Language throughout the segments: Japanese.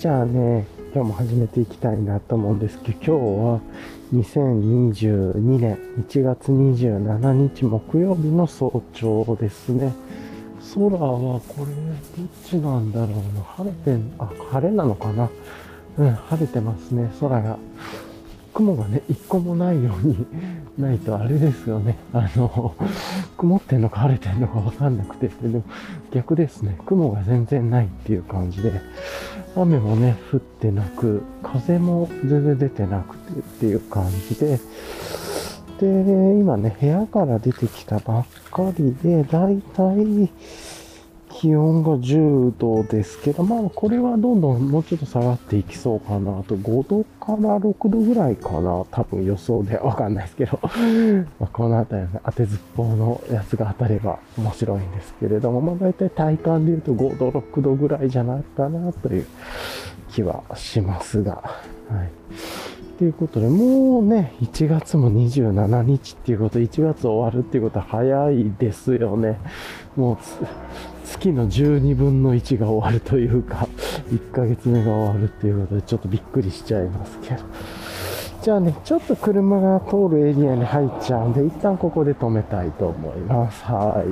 じゃあね、今日も始めていきたいなと思うんですけど、今日は2022年1月27日木曜日の早朝ですね。空はこれ、どっちなんだろうな。晴れてん、あ、晴れなのかな。うん、晴れてますね、空が。雲がね、一個もないように ないとあれですよね。あの、曇ってんのか晴れてんのかわかんなくて、でも逆ですね。雲が全然ないっていう感じで、雨もね、降ってなく、風も全然出てなくてっていう感じで、で、今ね、部屋から出てきたばっかりで、だいたい気温が10度ですけど、まあこれはどんどんもうちょっと下がっていきそうかなと、5度から6度ぐらいかな、多分予想でわかんないですけど、まあこの辺りの、ね、当てずっぽうのやつが当たれば面白いんですけれども、まあ大体体感で言うと5度、6度ぐらいじゃないかなという気はしますが、はい。ということで、もうね、1月も27日っていうこと、1月終わるっていうことは早いですよね。もう月の12分の1が終わるというか、1ヶ月目が終わるっていうことで、ちょっとびっくりしちゃいますけど。じゃあね、ちょっと車が通るエリアに入っちゃうんで、一旦ここで止めたいと思います。は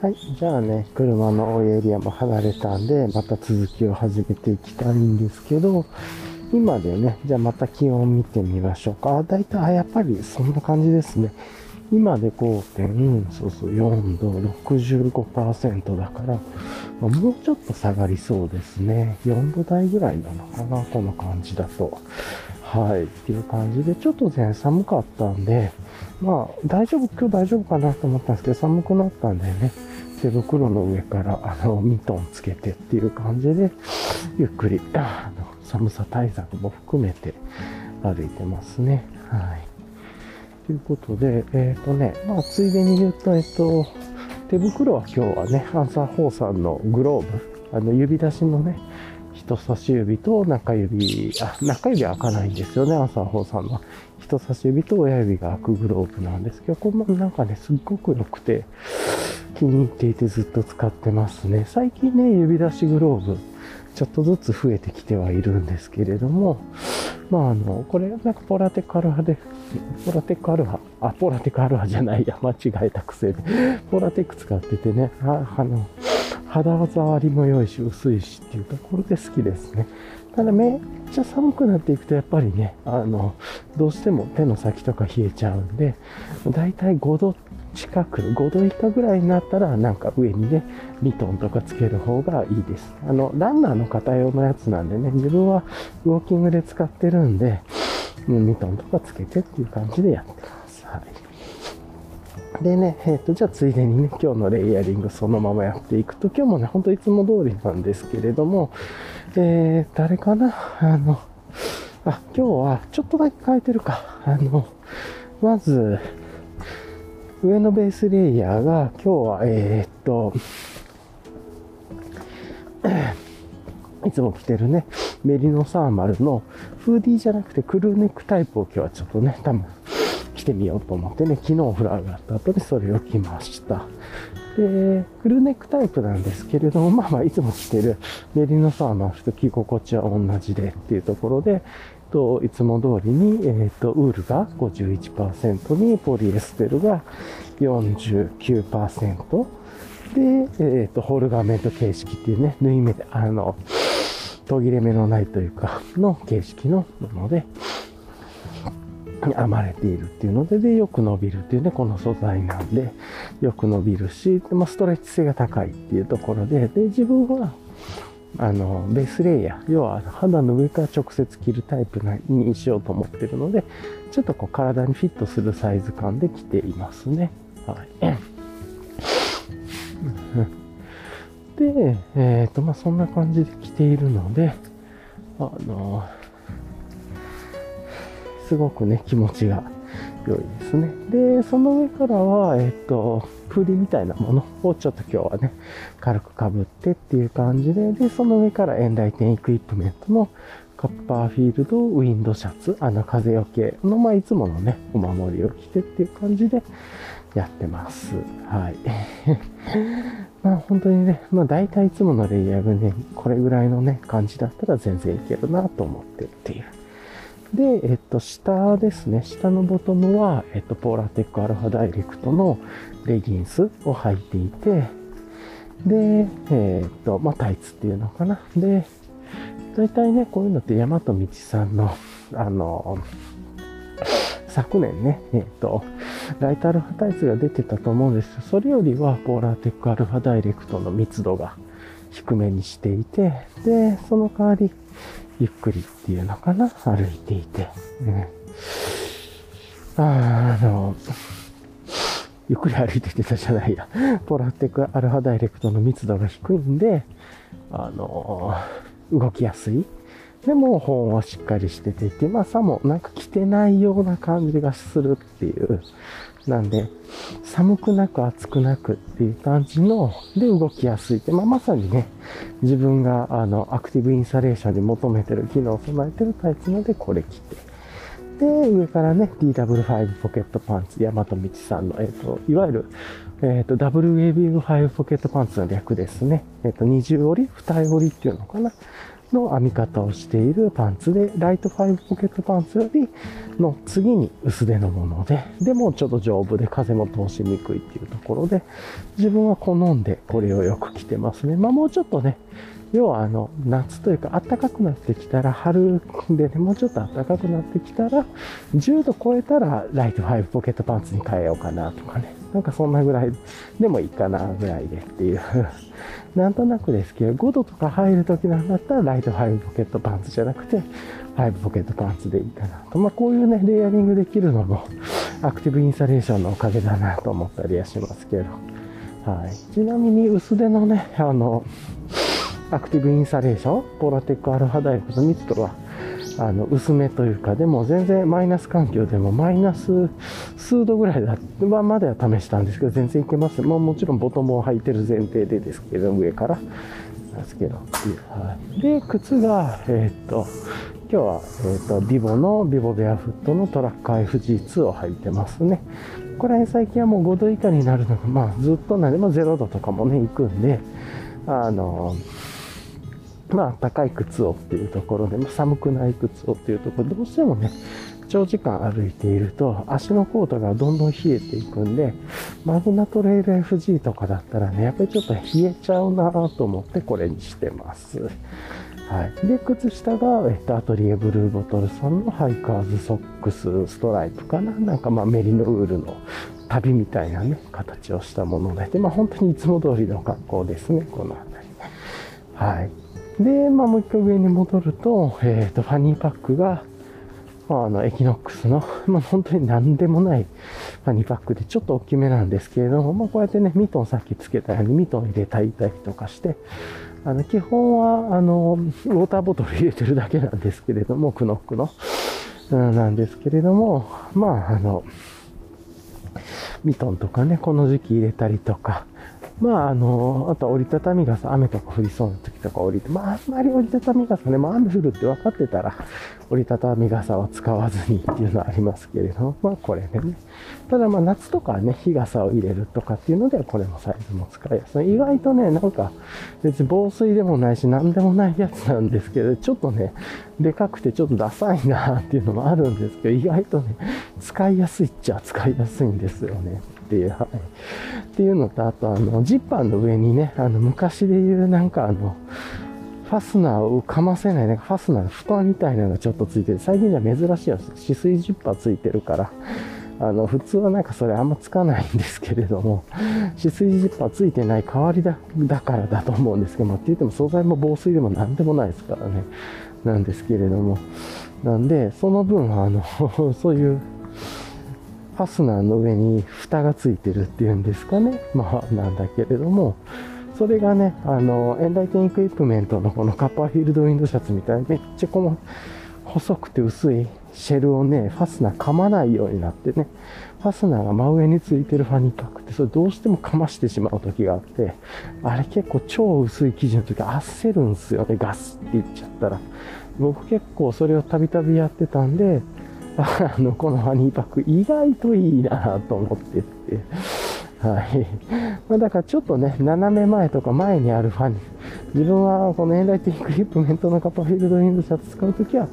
い。はい。じゃあね、車の多いエリアも離れたんで、また続きを始めていきたいんですけど、今でね、じゃあまた気温見てみましょうか。あ、だいたい、あ、やっぱりそんな感じですね。今で5.4度65%だから、ま、もうちょっと下がりそうですね。4度台ぐらいなのかな、この感じだと。はい、っていう感じで、ちょっとね、寒かったんで、まあ、大丈夫、今日大丈夫かなと思ったんですけど、寒くなったんでね、手袋の上から、あの、ミトンつけてっていう感じで、ゆっくり、あの、寒さ対策も含めて歩いてますね。はい。ということで、えっ、ー、とね、まあ、ついでに言うと、えっと、手袋は今日はね、アンサー4さんのグローブ、あの、指出しのね、人差し指と中指、あ、中指は開かないんですよね、アンサー4さんの。人差し指と親指が開くグローブなんですけど、これもなんかね、すっごく良くて、気に入っていてずっと使ってますね。最近ね、指出しグローブ、ちょっとずつ増えてきてはいるんですけれども、まああの、これなんかポラテカル派で、ポラテックアルファ、あ、ポラテックアルファじゃないや、間違えたくせで、ポラテック使っててね、ああの、肌触りも良いし、薄いしっていうところで好きですね。ただめっちゃ寒くなっていくとやっぱりね、あの、どうしても手の先とか冷えちゃうんで、だいたい5度近く、5度以下ぐらいになったら、なんか上にね、ミトンとかつける方がいいです。あの、ランナーの方用のやつなんでね、自分はウォーキングで使ってるんで、ミトンとかつけてっていう感じでやってます。はい。でね、えっ、ー、と、じゃあついでにね、今日のレイヤリングそのままやっていくと、今日もね、ほんといつも通りなんですけれども、えー、誰かな？あの、あ、今日はちょっとだけ変えてるか。あの、まず、上のベースレイヤーが今日は、えー、っと、いつも着てるね、メリノサーマルのフーディーじゃなくてクルーネックタイプを今日はちょっとね、多分着てみようと思ってね、昨日フラーがあった後でそれを着ました。で、クルーネックタイプなんですけれども、まあまあいつも着てるメリノサーマルと着心地は同じでっていうところで、と、いつも通りに、えっ、ー、と、ウールが51%に、ポリエステルが49%で、えっ、ー、と、ホールガーメント形式っていうね、縫い目で、あの、途切れ目のないというか、の形式のもので、編まれているっていうので、で、よく伸びるっていうね、この素材なんで、よく伸びるし、まあ、ストレッチ性が高いっていうところで、で、自分は、あの、ベースレイヤー、要は肌の上から直接着るタイプにしようと思ってるので、ちょっとこう体にフィットするサイズ感で着ていますね。はい。で、えっ、ー、と、まあ、そんな感じで着ているので、あの、すごくね、気持ちが良いですね。で、その上からは、えっ、と、フリみたいなものをちょっと今日はね、軽くかぶってっていう感じで、で、その上からエンライテンエクイプメントのカッパーフィールドウィンドシャツ、あの風よけの、まあ、いつものね、お守りを着てっていう感じでやってます。はい。まあ本当にね、まあ大体いつものレイヤーがね、これぐらいのね、感じだったら全然いけるなと思ってっていう。で、えっと、下ですね。下のボトムは、えっと、ポーラーテックアルファダイレクトのレギンスを履いていて、で、えー、っと、まあ、タイツっていうのかな。で、大体ね、こういうのって大和道さんの、あの、昨年ね、えっ、と、ライトアルファタイツが出てたと思うんですけどそれよりはポーラーテックアルファダイレクトの密度が低めにしていて、で、その代わり、ゆっくりっていうのかな、歩いていて、ね、ああの、ゆっくり歩いててたじゃないや。ポラテックアルファダイレクトの密度が低いんで、あの、動きやすい。でも保温はしっかりしててってまあさもなんか着てないような感じがするっていう。なんで、寒くなく暑くなくっていう感じの、で動きやすいって、まあまさにね、自分があの、アクティブインサレーションに求めてる機能を備えてるタイプなのでこれ着て。で、上からね、DW5 ポケットパンツ、大和道さんの、えっ、ー、と、いわゆる、えっ、ー、と、WAV5 ポケットパンツの略ですね。えっ、ー、と、二重折り二重折りっていうのかなの編み方をしているパンツで、ライト5ポケットパンツよりの次に薄手のもので、でもちょっと丈夫で風も通しにくいっていうところで、自分は好んでこれをよく着てますね。まあもうちょっとね、要はあの、夏というか暖かくなってきたら、春でね、もうちょっと暖かくなってきたら、10度超えたらライト5ポケットパンツに変えようかなとかね。なんかそんなぐらいでもいいかなぐらいでっていう。なんとなくですけど、5度とか入るときなんだったらライト5ポケットパンツじゃなくて、5ポケットパンツでいいかなと。まあこういうね、レイヤリングできるのも、アクティブインサレーションのおかげだなと思ったりはしますけど。はい。ちなみに薄手のね、あの、アクティブインサレーション、ポラテックアルファダイレクト密度は、あの、薄めというか、でも全然マイナス環境でもマイナス数度ぐらいだままでは試したんですけど、全然いけます。まあもちろんボトムを履いてる前提でですけど、上から。ですけど。で、靴が、えー、っと、今日は、えー、っと、ビボのビボベアフットのトラッカー FG2 を履いてますね。これ最近はもう5度以下になるのが、まあずっとなんで、まあ0度とかもね、行くんで、あのまあ、高い靴をっていうところで、まあ、寒くない靴をっていうところでどうしてもね、長時間歩いていると足のコートがどんどん冷えていくんで、マグナトレイル FG とかだったらね、やっぱりちょっと冷えちゃうなと思ってこれにしてます。はい。で、靴下が、えっと、アトリエブルーボトルさんのハイカーズソックスストライプかななんかまあメリノウールの足袋みたいなね、形をしたもので、で、まあ本当にいつも通りの格好ですね、この辺り。はい。で、まあ、もう一回上に戻ると、えっ、ー、と、ファニーパックが、まあの、エキノックスの、まあ、本当に何でもないファニーパックでちょっと大きめなんですけれども、まあ、こうやってね、ミトンさっきつけたようにミトン入れたいたりとかして、あの、基本は、あの、ウォーターボトル入れてるだけなんですけれども、クノックの、うん、なんですけれども、まあ、あの、ミトンとかね、この時期入れたりとか、まあ、あの、あと折りたたみ傘、雨とか降りそうな時とか降りて、まあ、あんまり折りたたみ傘ね、まあ、雨降るって分かってたら、折りたたみ傘は使わずにっていうのはありますけれども、まあ、これでね。ただ、まあ、夏とかね、日傘を入れるとかっていうのでは、これもサイズも使いやすい。意外とね、なんか、別に防水でもないし、なんでもないやつなんですけど、ちょっとね、でかくてちょっとダサいなっていうのもあるんですけど、意外とね、使いやすいっちゃ使いやすいんですよね。っていう、はい。っていうのと、あと、あの、ジッパーの上にね、あの、昔で言うなんかあの、ファスナーをかませない、なんかファスナーの蓋みたいなのがちょっとついてる。最近じゃ珍しいやつ。止水ジッパーついてるから、あの、普通はなんかそれあんまつかないんですけれども、止水ジッパーついてない代わりだ、だからだと思うんですけども、って言っても素材も防水でも何でもないですからね。なんですけれども。なんで、その分、あの、そういうファスナーの上に蓋がついてるっていうんですかね。まあ、なんだけれども、それがね、あの、エンライティンエクイプメントのこのカッパーフィールドウィンドシャツみたいにめっちゃこの細くて薄いシェルをね、ファスナー噛まないようになってね、ファスナーが真上についてるファニーパックってそれどうしてもかましてしまう時があって、あれ結構超薄い生地の時焦るんすよね、ガスって言っちゃったら。僕結構それをたびたびやってたんで、あの、このファニーパック意外といいなと思ってて、はい。まあ、だからちょっとね、斜め前とか前にあるファニー、自分はこのエンライテンドイクイップメントのカッパーフィールドウインドシャツ使うときは、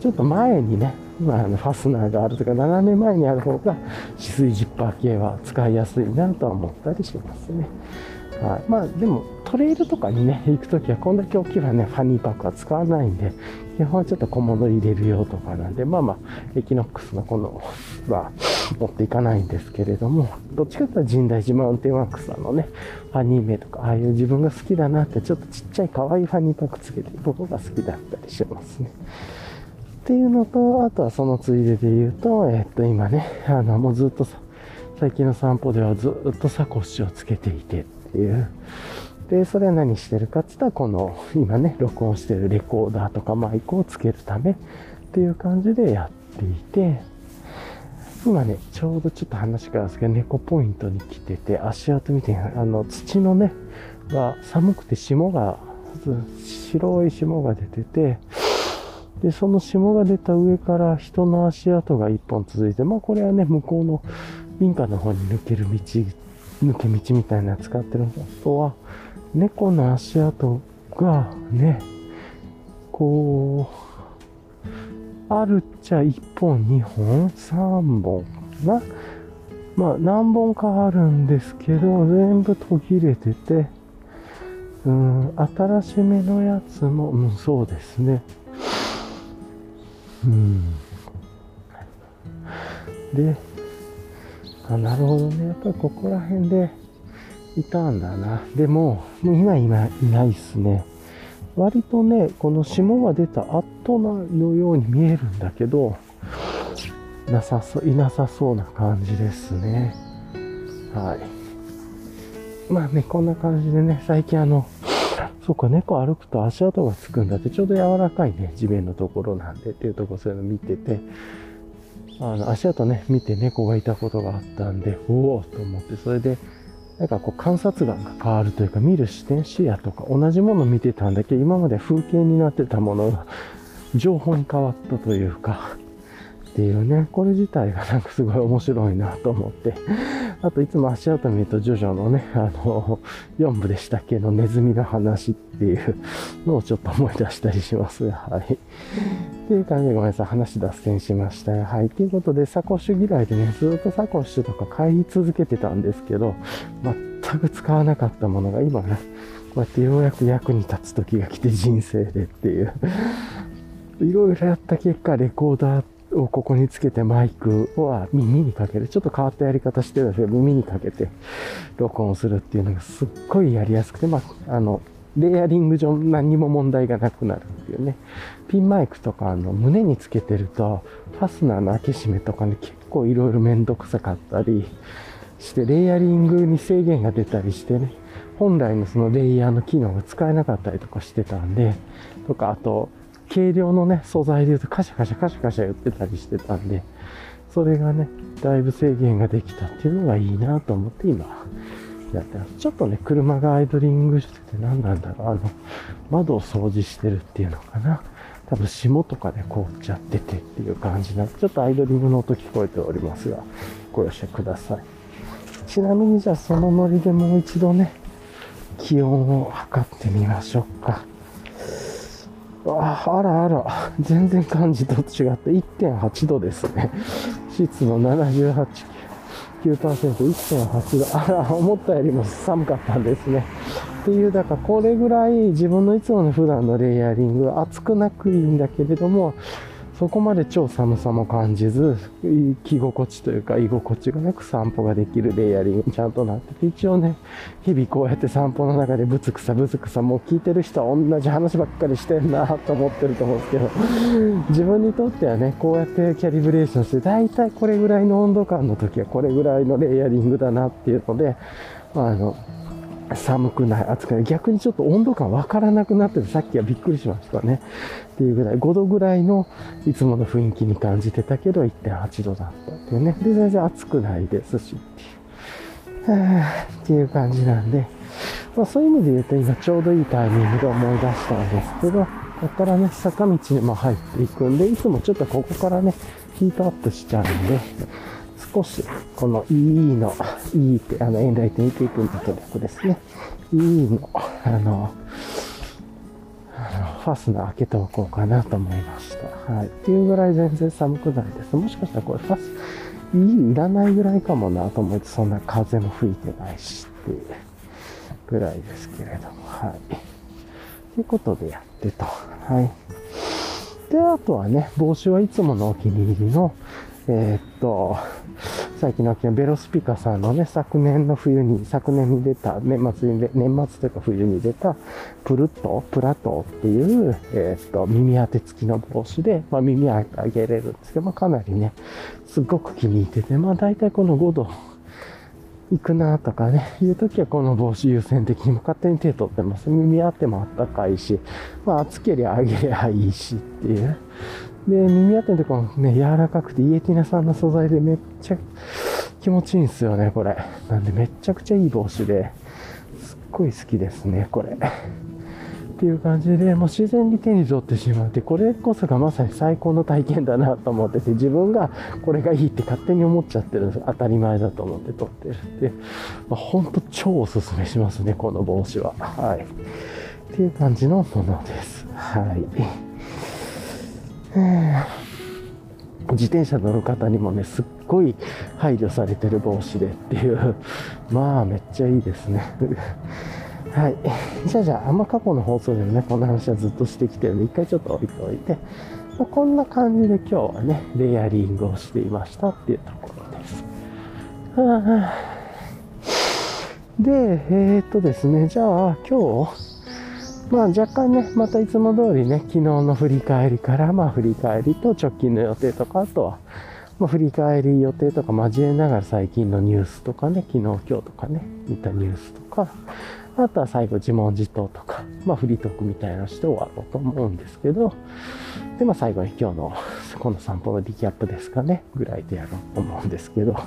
ちょっと前にね、まあ、のファスナーがあるとか、斜め前にある方が、止水ジッパー系は使いやすいなとは思ったりしますね。はい。まあ、でも、トレイルとかにね、行くときは、こんだけ大きいはね、ファニーパックは使わないんで、基本はちょっと小物入れるよとかなんで、まあまあ、エキノックスのこのは持っていかないんですけれども、どっちかというと深大寺マウンテンワークスさんのね、ファニー名とか、ああいう自分が好きだなって、ちょっとちっちゃい可愛いファニーパックつけてることが好きだったりしますね。っていうのと、あとはそのついでで言うと、えっと、今ね、あの、もうずっと最近の散歩ではずっとサコッシュをつけていてっていう。で、それは何してるかって言ったら、この、今ね、録音してるレコーダーとかマイクをつけるためっていう感じでやっていて、今ね、ちょうどちょっと話がですけど、猫ポイントに来てて、足跡見て、あの、土のね、が寒くて霜が、白い霜が出てて、で、その霜が出た上から人の足跡が一本続いて、まあこれはね、向こうの民家の方に抜ける道、抜け道みたいな使ってるのとは、猫の足跡がね、こう、あるっちゃ1本、2本、3本な。まあ何本かあるんですけど、全部途切れてて、うん、新しめのやつも、うん、そうですね。うん。で、あ、なるほどね。やっぱりここら辺でいたんだな。でも、もう今今いないっすね。割とね、この霜が出た後のように見えるんだけど、なさそう、いなさそうな感じですね。はい。まあね、こんな感じでね、最近あの、そうか、猫歩くと足跡がつくんだって、ちょうど柔らかいね、地面のところなんでっていうとこそういうの見てて、あの、足跡ね、見て猫がいたことがあったんで、おおと思って、それで、なんかこう観察眼が変わるというか、見る視点、視野とか同じものを見てたんだけど、今まで風景になってたものが情報に変わったというか、っていうね、これ自体がなんかすごい面白いなと思って、あといつも足跡見るとジョジョのね、あの、4部でしたっけのネズミの話っていうのをちょっと思い出したりします。はい。っていう感じでごめんなさい、話脱線しました。はい。ということで、サコッシュ嫌いでね、ずっとサコッシュとか買い続けてたんですけど、全く使わなかったものが今ね、こうやってようやく役に立つ時が来て人生でっていういろいろやった結果、レコーダーをここにつけてマイクは耳にかける。ちょっと変わったやり方してるんですけど、耳にかけて録音するっていうのがすっごいやりやすくて、まあ、あの、レイヤリング上何にも問題がなくなるっていうね。ピンマイクとかあの胸につけてると、ファスナーの開け閉めとかね、結構いろいろめんどくさかったりして、レイヤリングに制限が出たりしてね、本来のそのレイヤーの機能が使えなかったりとかしてたんで、とか、あと、軽量のね、素材で言うとカシャカシャカシャカシャ言ってたりしてたんで、それがね、だいぶ制限ができたっていうのがいいなと思って今、やってます。ちょっとね、車がアイドリングしてて何なんだろう、あの、窓を掃除してるっていうのかな。多分霜とかで凍っちゃっててっていう感じなちょっとアイドリングの音聞こえておりますが、ご容赦ください。ちなみにじゃあそのノリでもう一度ね、気温を測ってみましょうか。ああらあら、全然感じと違って1.8度ですね。湿度78、9%、1.8度。あら、思ったよりも寒かったんですね。っていう、だからこれぐらい自分のいつもの普段のレイヤリングは、熱くなくいいんだけれども、そこまで超寒さも感じず、着心地というか居心地がなく散歩ができるレイヤリングちゃんとなってて、一応ね、日々こうやって散歩の中でブツクサブツクサ、もう聞いてる人は同じ話ばっかりしてんなと思ってると思うんですけど、自分にとってはね、こうやってキャリブレーションして、だいたいこれぐらいの温度感の時はこれぐらいのレイヤリングだなっていうので、あの、寒くない、暑くない。逆にちょっと温度感わからなくなってて、さっきはびっくりしましたね。っていうぐらい、5度ぐらいのいつもの雰囲気に感じてたけど、1.8度だったっていうね。で、全然暑くないですし、っていう。っていう感じなんで、まあそういう意味で言うと今ちょうどいいタイミングで思い出したんですけど、ここからね、坂道にも入っていくんで、いつもちょっとここからね、ヒートアップしちゃうんで、少し、この EE の、E って、あの、エンライト見ていくんだけ、ですね。EE の、あの、ファスナー開けておこうかなと思いました。はい。っていうぐらい全然寒くないです。もしかしたらこれファス、いいらないぐらいかもなと思って、そんな風も吹いてないしっていうぐらいですけれども、はい。ということでやってと。はい。で、あとはね、帽子はいつものお気に入りの、えー、っと、最近の秋のベロスピカさんのね、昨年の冬に、昨年に出た、年末に、年末というか冬に出た、プルット、プラトっていう、えー、っと、耳当て付きの帽子で、まあ耳あげれるんですけど、まあかなりね、すごく気に入ってて、まあ大体この5度行くなとかね、いう時はこの帽子優先的に勝手に手取ってます。耳当てもあったかいし、まあ暑けりゃあげりゃいいしっていう。で、耳当てのとこね、柔らかくてイエティナさんの素材でめっちゃ気持ちいいんですよね、これ。なんでめっちゃくちゃいい帽子で、すっごい好きですね、これ。っていう感じで、もう自然に手に取ってしまって、これこそがまさに最高の体験だなと思ってて、自分がこれがいいって勝手に思っちゃってるんです。当たり前だと思って撮ってるって。まあ、ほんと超おすすめしますね、この帽子は。はい。っていう感じのものです。はい。自転車乗る方にもね、すっごい配慮されてる帽子でっていう、まあめっちゃいいですね。はい。じゃあじゃあ、あんま過去の放送でもね、こんな話はずっとしてきてるんで、一回ちょっと置いておいて、まあ、こんな感じで今日はね、レイヤリングをしていましたっていうところです。はあ、で、えー、っとですね、じゃあ今日、まあ若干ね、またいつも通りね、昨日の振り返りから、まあ振り返りと直近の予定とか、あとは、まあ振り返り予定とか交えながら最近のニュースとかね、昨日今日とかね、見たニュースとか、あとは最後自問自答とか、まあフリートークみたいなのして終わろうと思うんですけど、で、まあ最後に今日の、この散歩のリキャップですかね、ぐらいでやろうと思うんですけど、は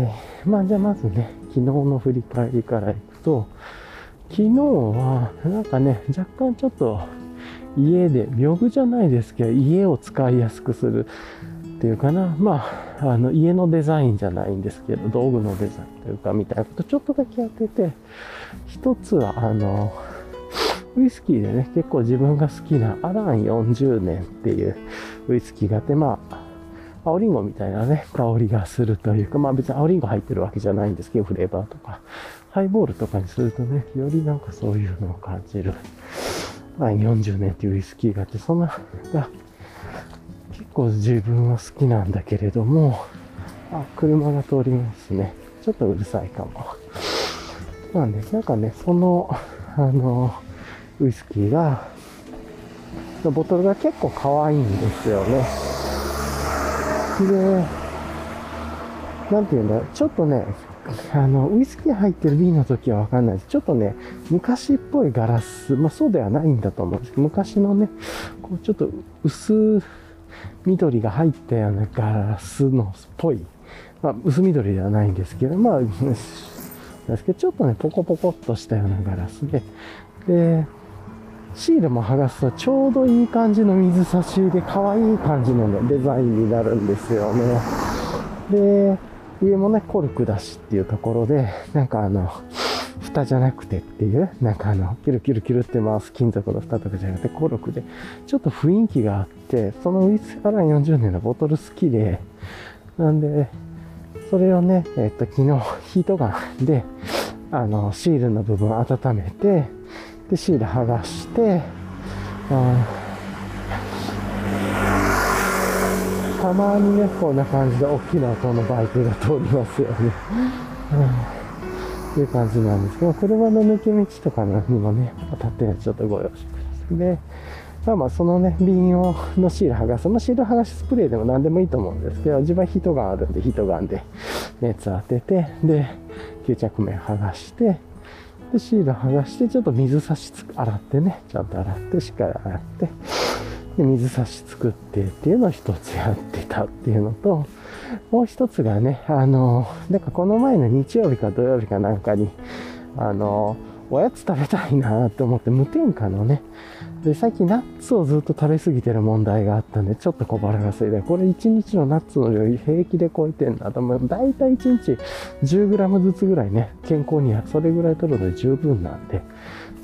い。まあじゃあまずね、昨日の振り返りからいくと、昨日は、なんかね、若干ちょっと家で、屏風じゃないですけど、家を使いやすくするっていうかな。まあ、あの、家のデザインじゃないんですけど、道具のデザインというか、みたいなことちょっとだけやってて、一つは、あの、ウイスキーでね、結構自分が好きなアラン40年っていうウイスキーがあって、まあ、青リンゴみたいなね、香りがするというか、まあ別に青リンゴ入ってるわけじゃないんですけど、フレーバーとか。ハイボールとかにするとね、よりなんかそういうのを感じる。まあ、40年っていうウイスキーがあって、そんな、が結構自分は好きなんだけれども、あ、車が通りますね。ちょっとうるさいかも。なんで、なんかね、その、あの、ウイスキーが、ボトルが結構可愛いんですよね。で、なんていうんだちょっとね、あの、ウイスキー入ってる瓶の時はわかんないです。ちょっとね、昔っぽいガラス、まあそうではないんだと思うんですけど、昔のね、こうちょっと薄緑が入ったようなガラスのっぽい、まあ薄緑ではないんですけど、まあ、ですけど、ちょっとね、ポコポコっとしたようなガラスで、で、シールも剥がすとちょうどいい感じの水差しで可愛い感じのね、デザインになるんですよね。で、上もね、コルクだしっていうところで、なんかあの、蓋じゃなくてっていう、なんかあの、キュルキュルキュルって回す金属の蓋とかじゃなくて、コルクで、ちょっと雰囲気があって、そのウィスアラン40年のボトル好きで、なんで、それをね、えっと、昨日、ヒートガンで、あの、シールの部分温めて、で、シール剥がして、あたまにね、こんな感じで大きな音のバイクが通りますよね。うん、いう感じなんですけど、車の抜け道とかにもね、当たってちょっとご用意してください。で、まあまあ、そのね、瓶を、のシール剥がす。まあ、シール剥がしスプレーでも何でもいいと思うんですけど、自分はヒートガンあるんで、ヒートガンで熱当てて、で、吸着面剥がして、で、シール剥がして、ちょっと水差し洗ってね、ちゃんと洗って、しっかり洗って、で水差し作ってっていうのを一つやってたっていうのと、もう一つがね、あの、なんかこの前の日曜日か土曜日かなんかに、あの、おやつ食べたいなと思って無添加のね、で、最近ナッツをずっと食べ過ぎてる問題があったんで、ちょっと小腹が空いて、これ1日のナッツの量平気で超えてんなと。まあ、大体1日 10g ずつぐらいね、健康にはそれぐらい取るので十分なんで、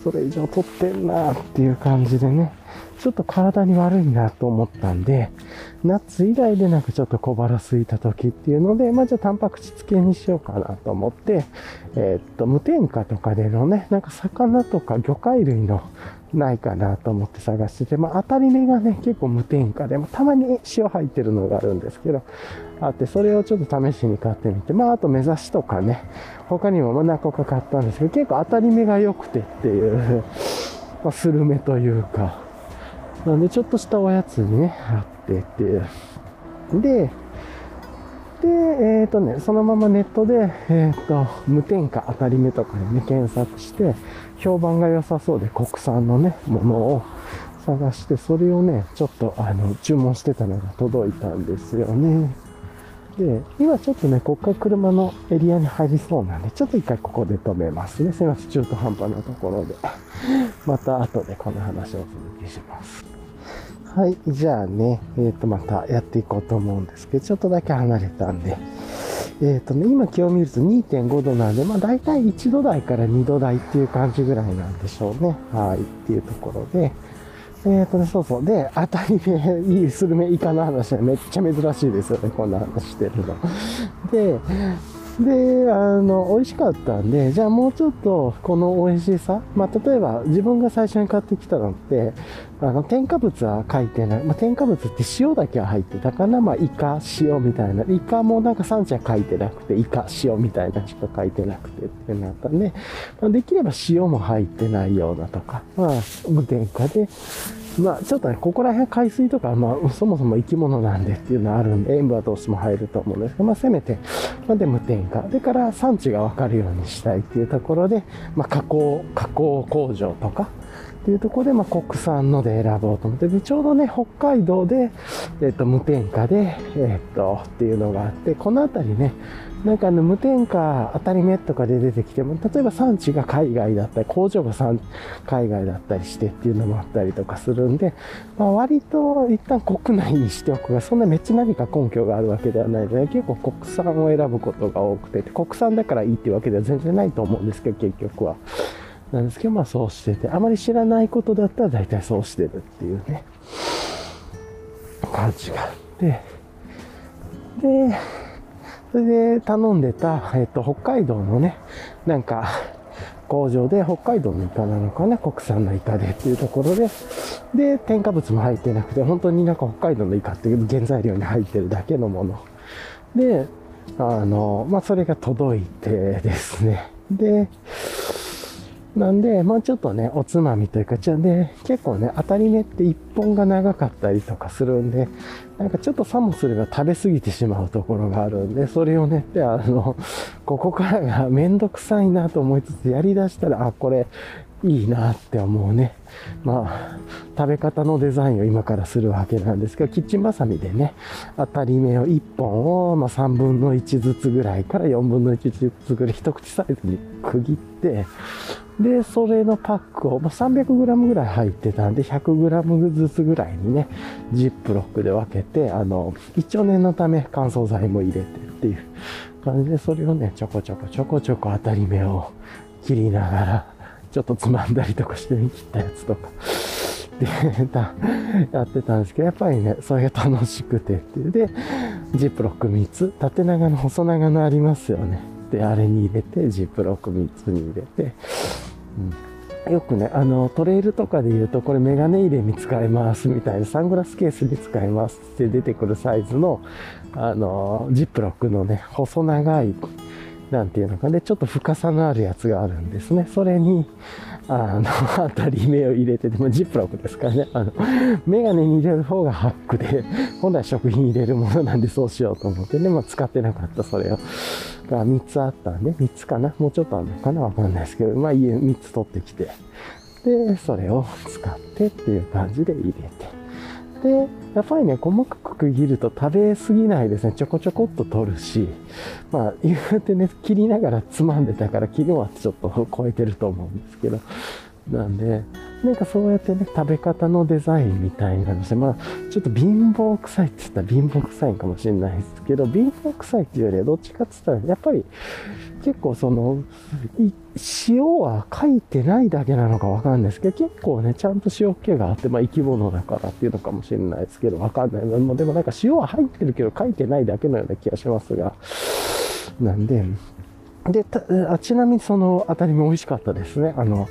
それ以上取ってんなっていう感じでね、ちょっと体に悪いなと思ったんで、ナッツ以外でなんかちょっと小腹空いた時っていうので、まあじゃあタンパク質系にしようかなと思って、えー、っと、無添加とかでのね、なんか魚とか魚介類のないかなと思って探してて、まあ当たり目がね、結構無添加で、まあ、たまに塩入ってるのがあるんですけど、あって、それをちょっと試しに買ってみて、まああと目指しとかね、他にも何個か買ったんですけど、結構当たり目が良くてっていう、まあ、スルメというか、なんでちょっとしたおやつにね、あってて。で、で、えっ、ー、とね、そのままネットで、えっ、ー、と、無添加当たり目とかにね、検索して、評判が良さそうで国産のね、ものを探して、それをね、ちょっと、あの、注文してたのが届いたんですよね。で、今ちょっとね、こっから車のエリアに入りそうなんで、ちょっと一回ここで止めますね。すいません、中途半端なところで。また後でこの話をお続けします。はい、じゃあね、えっ、ー、と、またやっていこうと思うんですけど、ちょっとだけ離れたんで、えっ、ー、とね、今気温見ると2.5度なんで、まあ大体1度台から2度台っていう感じぐらいなんでしょうね。はい、っていうところで、えっ、ー、とね、そうそう。で、当たり目、いいスルメイカの話はめっちゃ珍しいですよね、こんな話してるの。で、で、あの、美味しかったんで、じゃあもうちょっとこの美味しさ、まあ、例えば自分が最初に買ってきたのって、あの、添加物は書いてない。まあ、添加物って塩だけは入ってたかな。まあ、イカ、塩みたいな。イカもなんか産地は書いてなくて、イカ、塩みたいなしか書いてなくてってなったんで、まあ、できれば塩も入ってないようなとか、まあ、無添加で、まあ、ちょっとね、ここら辺海水とか、まあ、そもそも生き物なんでっていうのはあるんで、塩分はどうしても入ると思うんですけど、まあ、せめて、まあ、で、無添加。でから産地がわかるようにしたいっていうところで、まあ、加工、加工工場とか、っていうところで、まあ、国産ので選ぼうと思って、で、ちょうどね、北海道で、えっ、と、無添加で、えっ、と、っていうのがあって、このあたりね、なんかあの無添加当たり目とかで出てきても、例えば産地が海外だったり、工場が海外だったりしてっていうのもあったりとかするんで、まあ、割と一旦国内にしておくが、そんなめっちゃ何か根拠があるわけではないので、結構国産を選ぶことが多くて、国産だからいいっていうわけでは全然ないと思うんですけど、結局は。なんですけど、まあそうしてて、あまり知らないことだったら大体そうしてるっていうね、感じがあって、で、それで頼んでた、えっと、北海道のね、なんか、工場で北海道のイカなのかな、国産のイカでっていうところで、で、添加物も入ってなくて、本当になんか北海道のイカっていう原材料に入ってるだけのもの。で、あの、まあ、それが届いてですね。で、なんで、まあちょっとね、おつまみというか、じゃあね、結構ね、当たり目って一本が長かったりとかするんで、なんかちょっとさもすれば食べ過ぎてしまうところがあるんで、それをね、で、あの、ここからがめんどくさいなと思いつつやり出したら、あ、これいいなって思うね。まあ、食べ方のデザインを今からするわけなんですけど、キッチンバサミでね、当たり目を1本を、まあ、3分の1ずつぐらいから4分の1ずつぐらい一口サイズに区切って、で、それのパックを、まあ、300g ぐらい入ってたんで、100g ずつぐらいにね、ジップロックで分けて、あの、一応念のため乾燥剤も入れてっていう感じで、それをね、ちょこちょこちょこちょこ当たり目を切りながら、ちょっとつまんだりとかして切ったやつとか。で、やってたんですけど、やっぱりね、それが楽しくてっていう。で、ジップロック3つ、縦長の細長のありますよね。で、あれに入れて、ジップロック3つに入れて、うん、よくね、あの、トレイルとかで言うと、これメガネ入れに使えますみたいな、サングラスケースに使えますって出てくるサイズの、あの、ジップロックのね、細長い、なんていうのかね、ちょっと深さのあるやつがあるんですね。それに、あの、当たり目を入れてて、もジップロックですからね。あの、メガネに入れる方がハックで、本来食品入れるものなんでそうしようと思ってね、まあ使ってなかったそれを。が3つあったんで、3つかな？もうちょっとあるのかな？わかんないですけど、まあ家3つ取ってきて、で、それを使ってっていう感じで入れて。で、やっぱりね、細かく区切ると食べ過ぎないですね。ちょこちょこっと取るし、まあ、言うてね、切りながらつまんでたから、昨日はちょっと超えてると思うんですけど、なんで、なんかそうやってね、食べ方のデザインみたいなのして、まあ、ちょっと貧乏臭いって言ったら貧乏臭いかもしれないですけど、貧乏臭いっていうよりはどっちかって言ったら、やっぱり結構その、塩は書いてないだけなのかわかんないですけど、結構ね、ちゃんと塩気があって、まあ生き物だからっていうのかもしれないですけど、わかんない。でもなんか塩は入ってるけど書いてないだけのような気がしますが、なんで、で、あちなみにそのあたりも美味しかったですね。あの、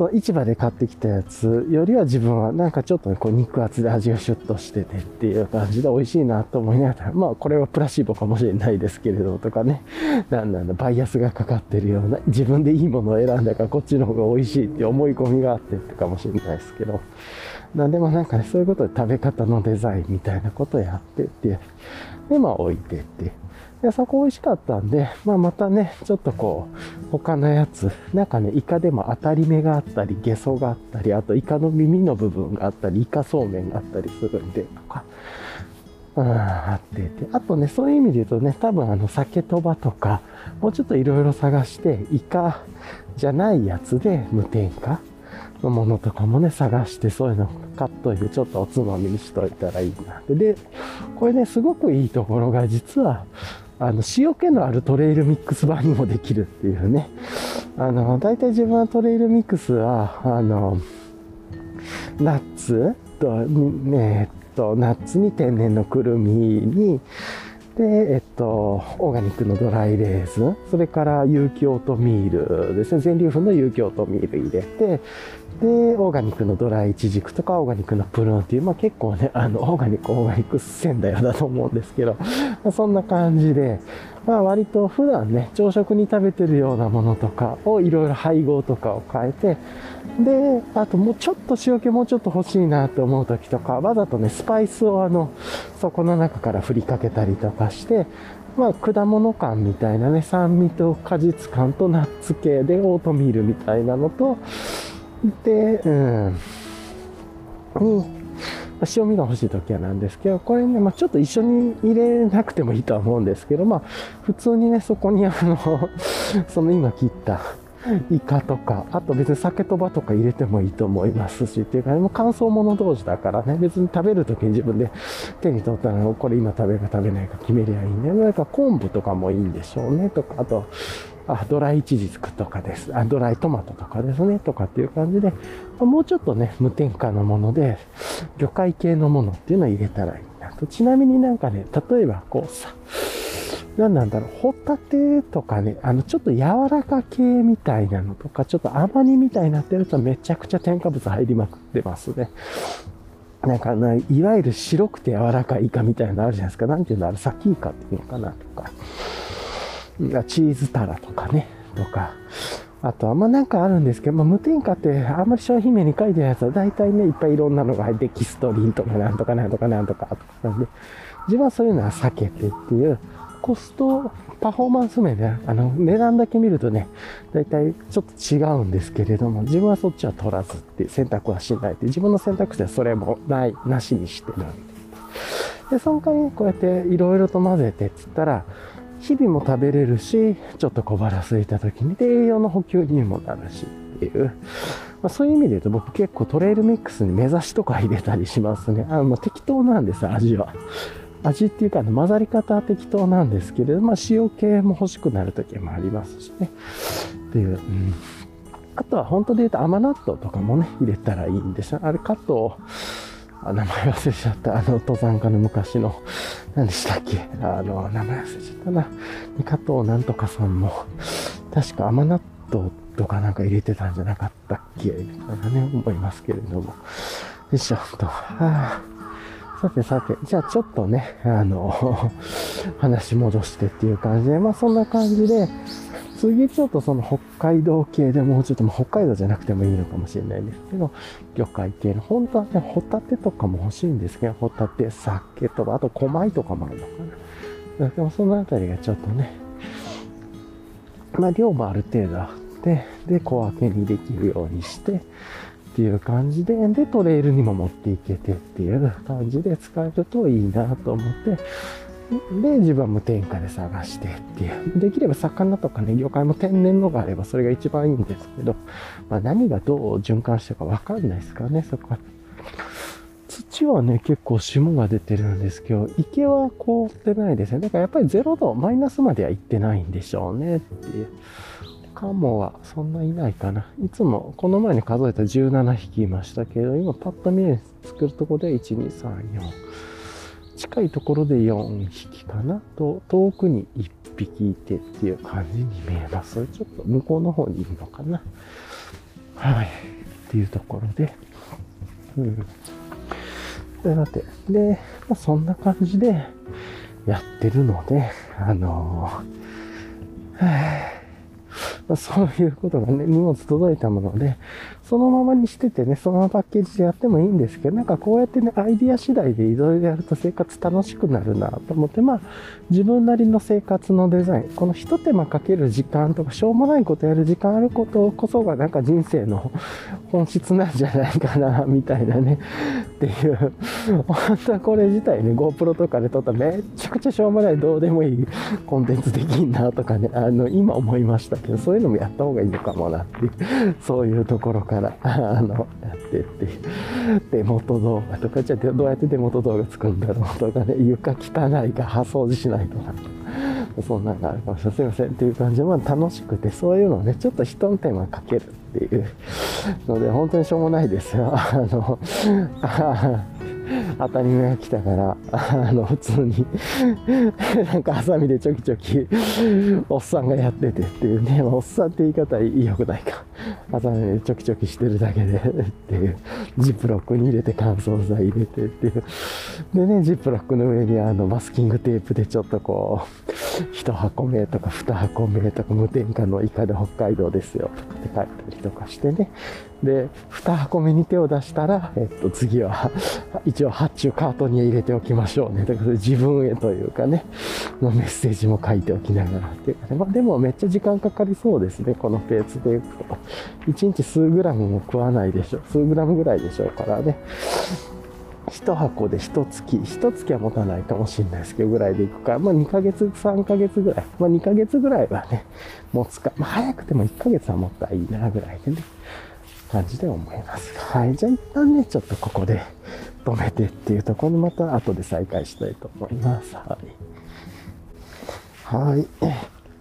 その市場で買ってきたやつよりは自分はなんかちょっとね、こう肉厚で味がシュッとしててっていう感じで美味しいなと思いながら、まあこれはプラシーボかもしれないですけれどとかね、なんなんだ、バイアスがかかってるような、自分でいいものを選んだからこっちの方が美味しいって思い込みがあってってかもしれないですけど、なんでもなんかね、そういうことで食べ方のデザインみたいなことをやってって、で、まあ置いてって、で、そこ美味しかったんで、まあまたね、ちょっとこう、他のやつ、なんかね、イカでも当たり目があったり、ゲソがあったり、あとイカの耳の部分があったり、イカそうめんがあったりするんで、とか、うん、あってて。あとね、そういう意味で言うとね、多分あの、酒とばとか、もうちょっといろいろ探して、イカじゃないやつで無添加のものとかもね、探して、そういうの買っといて、ちょっとおつまみにしといたらいいな。で、これね、すごくいいところが、実は、あの、塩気のあるトレイルミックス版にもできるっていうね。あの、大体自分はトレイルミックスは、あの、ナッツと、えっと、ナッツに天然のくるみに、で、えっと、オーガニックのドライレーズン、それから有機オートミールですね、全粒粉の有機オートミール入れて、で、オーガニックのドライイチジクとか、オーガニックのプルーンっていう、まあ結構ね、あの、オーガニック、オーガニック仙台だと思うんですけど、まあ、そんな感じで、まあ割と普段ね、朝食に食べてるようなものとかをいろいろ配合とかを変えて、で、あともうちょっと塩気もうちょっと欲しいなと思う時とか、わざとね、スパイスをあの、底の中から振りかけたりとかして、まあ、果物感みたいなね、酸味と果実感とナッツ系でオートミールみたいなのと、で、うん、に、塩味が欲しい時はなんですけど、これね、まあ、ちょっと一緒に入れなくてもいいとは思うんですけど、まあ、普通にね、そこにあの、その今切ったイカとか、あと別に酒とばとか入れてもいいと思いますし、っていうか、ね、もう乾燥物同士だからね、別に食べるときに自分で手に取ったら、これ今食べるか食べないか決めりゃいいんで、なんか昆布とかもいいんでしょうね、とか、あと、あ、ドライイチジクとかです。あ、ドライトマトとかですね。とかっていう感じで、もうちょっとね、無添加のもので、魚介系のものっていうのを入れたらいいなと。ちなみになんかね、例えばこうさ、何なんだろう、ホタテとかね、あの、ちょっと柔らか系みたいなのとか、ちょっと甘煮みたいになってるとめちゃくちゃ添加物入りまくってますね。なんかな、いわゆる白くて柔らかいイカみたいなのあるじゃないですか。なんていうのあれ、サキイカっていうのかなとか。チーズタラとかね、とか、あとは、まあなんかあるんですけど、まあ無添加ってあんまり商品名に書いてるやつは大体ね、いっぱいいろんなのが入って、キストリンとかなんとかなんとかなんとかとかなんで、自分はそういうのは避けてっていう、コスト、パフォーマンス面で、あの、値段だけ見るとね、大体ちょっと違うんですけれども、自分はそっちは取らずって選択はしないで、自分の選択肢はそれもない、なしにしてるんで。で、その代わりにこうやっていろいろと混ぜてっつったら、日々も食べれるし、ちょっと小腹空いた時にで栄養の補給にもなるしっていう。まあ、そういう意味で言うと僕結構トレイルミックスに目指しとか入れたりしますね。あもう適当なんです、味は。味っていうか、混ざり方は適当なんですけれど、まあ、塩系も欲しくなる時もありますしね。っていう。うんあとは本当で言うと甘納豆とかもね、入れたらいいんですよ。あれ、カットあ、名前忘れちゃった。あの、登山家の昔の、何でしたっけ？あの、名前忘れちゃったな。加藤なんとかさんも、確か甘納豆とかなんか入れてたんじゃなかったっけ？みたいなね、思いますけれども。よいしょと。はあ、さてさて、じゃあちょっとね、あの、話戻してっていう感じで、まあそんな感じで、次ちょっとその北海道系でもうちょっと、北海道じゃなくてもいいのかもしれないんですけど、魚介系の、本当はね、ホタテとかも欲しいんですけど、ホタテ、酒とか、あと小米とかもあるのかな。でもそのあたりがちょっとね、まあ量もある程度あって、で、小分けにできるようにして、っていう感じで、で、トレイルにも持っていけてっていう感じで使えるといいなと思って、で、自分は無添加で探してっていう。できれば魚とかね、魚介も天然のがあればそれが一番いいんですけど、まあ何がどう循環してるかわかんないですからね、そこは。土はね、結構霜が出てるんですけど、池は凍ってないですね。だからやっぱり0度、マイナスまでは行ってないんでしょうねっていう。カモはそんないないかな。いつもこの前に数えた17匹いましたけど、今パッと見作るとこで1、2、3、4。近いところで4匹かな？と、遠くに1匹いてっていう感じに見えます。ちょっと向こうの方にいるのかな？はい。っていうところで。うん。で、だって、で、まあ、そんな感じでやってるので、あのー、はぁそういうことがね、荷物届いたもので、そのままにしててね、そのパッケージでやってもいいんですけど、なんかこうやってね、アイディア次第でいろいろやると生活楽しくなるなと思って、まあ、自分なりの生活のデザイン、この一手間かける時間とか、しょうもないことやる時間あることこそがなんか人生の本質なんじゃないかな、みたいなね、っていう、本当はこれ自体ね、GoPro とかで撮ったらめちゃくちゃしょうもないどうでもいいコンテンツできんなとかね、あの、今思いましたけど、そういうのもやった方がいいのかもなっていう、そういうところから、あの、やってっていう。デモト動画とか、じゃあどうやって手元動画作るんだろうとかね、床汚いか掃除しないとか。そんなんがあるかもしれません。すいませんっていう感じで、まあ楽しくて、そういうのをね、ちょっと一手間かけるっていうので、本当にしょうもないですよ。あの、当たり前が来たから、あの、普通になんかハサミでちょきちょき、おっさんがやっててっていうね、まおっさんって言い方良くないか。ハサミでちょきちょきしてるだけでっていう、ジップロックに入れて乾燥剤入れてっていう。でね、ジップロックの上にあの、マスキングテープでちょっとこう、1箱目とか2箱目とか無添加のイカで北海道ですよって書いたりとかしてね。で、2箱目に手を出したら、えっと、次は、一応発注カートに入れておきましょうね。だから自分へというかね、のメッセージも書いておきながらっていうかね。まあでもめっちゃ時間かかりそうですね、このペースでいくと。1日数グラムも食わないでしょ。数グラムぐらいでしょうからね。1箱で1月、1月は持たないかもしれないですけど、ぐらいでいくから、まあ2ヶ月、3ヶ月ぐらい、まあ2ヶ月ぐらいはね、持つか、まあ早くても1ヶ月は持ったらいいな、ぐらいでね、感じで思います。はい。じゃあ一旦ね、ちょっとここで 止めてっていうところにまた後で再開したいと思います。はい。はい。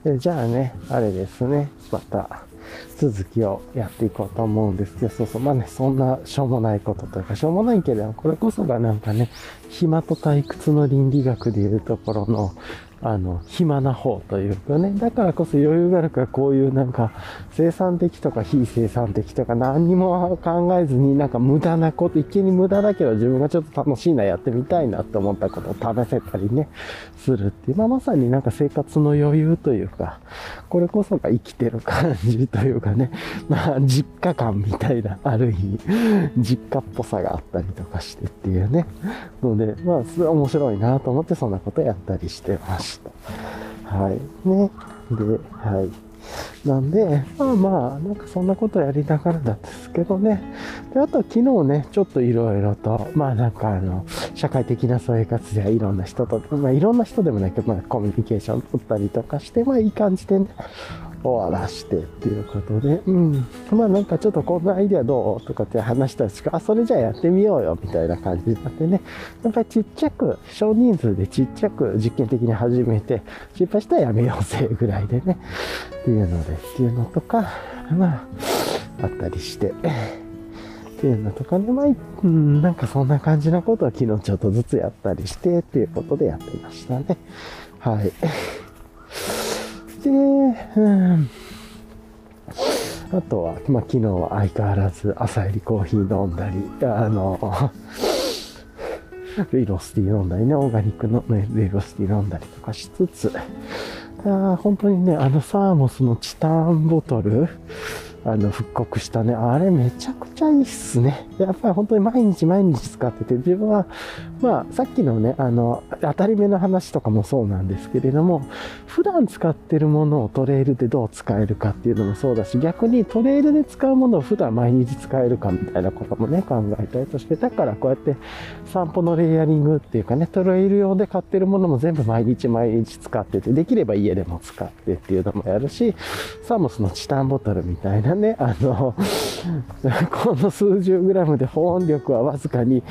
えじゃあね、あれですね、また、続きをやっていこうと思うんですけど、そうそう、まあね、そんなしょうもないことというか、しょうもないけれど、これこそがなんかね、暇と退屈の倫理学でいうところの、あの、暇な方というかね、だからこそ余裕があるからこういうなんか生産的とか非生産的とか何にも考えずになんか無駄なこと、一見に無駄だけど自分がちょっと楽しいな、やってみたいなって思ったことを試せたりね、するっていう、まあ、まさになんか生活の余裕というか、これこそが生きてる感じというかね、まあ実家感みたいな、ある意味、実家っぽさがあったりとかしてっていうね、ので、まあ、面白いなと思ってそんなことやったりしてました。はい。ね。で、はい。なんで、まあまあ、なんかそんなことやりながらなんですけどね。で、あと昨日ね、ちょっといろいろと、まあなんかあの、社会的な生活ではいろんな人と、まあいろんな人でもないけど、まあコミュニケーション取ったりとかして、まあいい感じでね、終わらしてっていうことで、うん。まあなんかちょっとこんなアイデアどうとかって話したんですか、あ、それじゃあやってみようよみたいな感じになってね、やっぱりちっちゃく、少人数でちっちゃく実験的に始めて、失敗したらやめようぜぐらいでね、っていうので、っていうのとか、まあ、あったりして、っていうのとかね、まあ、うん、なんかそんな感じのことを昨日ちょっとずつやったりして、っていうことでやってましたね。はい。で、うん。あとは、まあ、昨日は相変わらず朝入りコーヒー飲んだり、あの、レイロスティー飲んだりね、オーガニックの、ね、レイロスティー飲んだりとかしつつ、あ本当にね、あのサーモスのチタンボトル、あの、復刻したね。あれめちゃくちゃいいっすね。やっぱり本当に毎日毎日使ってて、自分は、まあ、さっきのね、あの、当たり目の話とかもそうなんですけれども、普段使ってるものをトレイルでどう使えるかっていうのもそうだし、逆にトレイルで使うものを普段毎日使えるかみたいなこともね、考えたりとして、だからこうやって散歩のレイヤリングっていうかね、トレイル用で買ってるものも全部毎日毎日使ってて、できれば家でも使ってっていうのもやるし、サーモスのチタンボトルみたいなね、ねあの、この数十グラムで保温力はわずかに、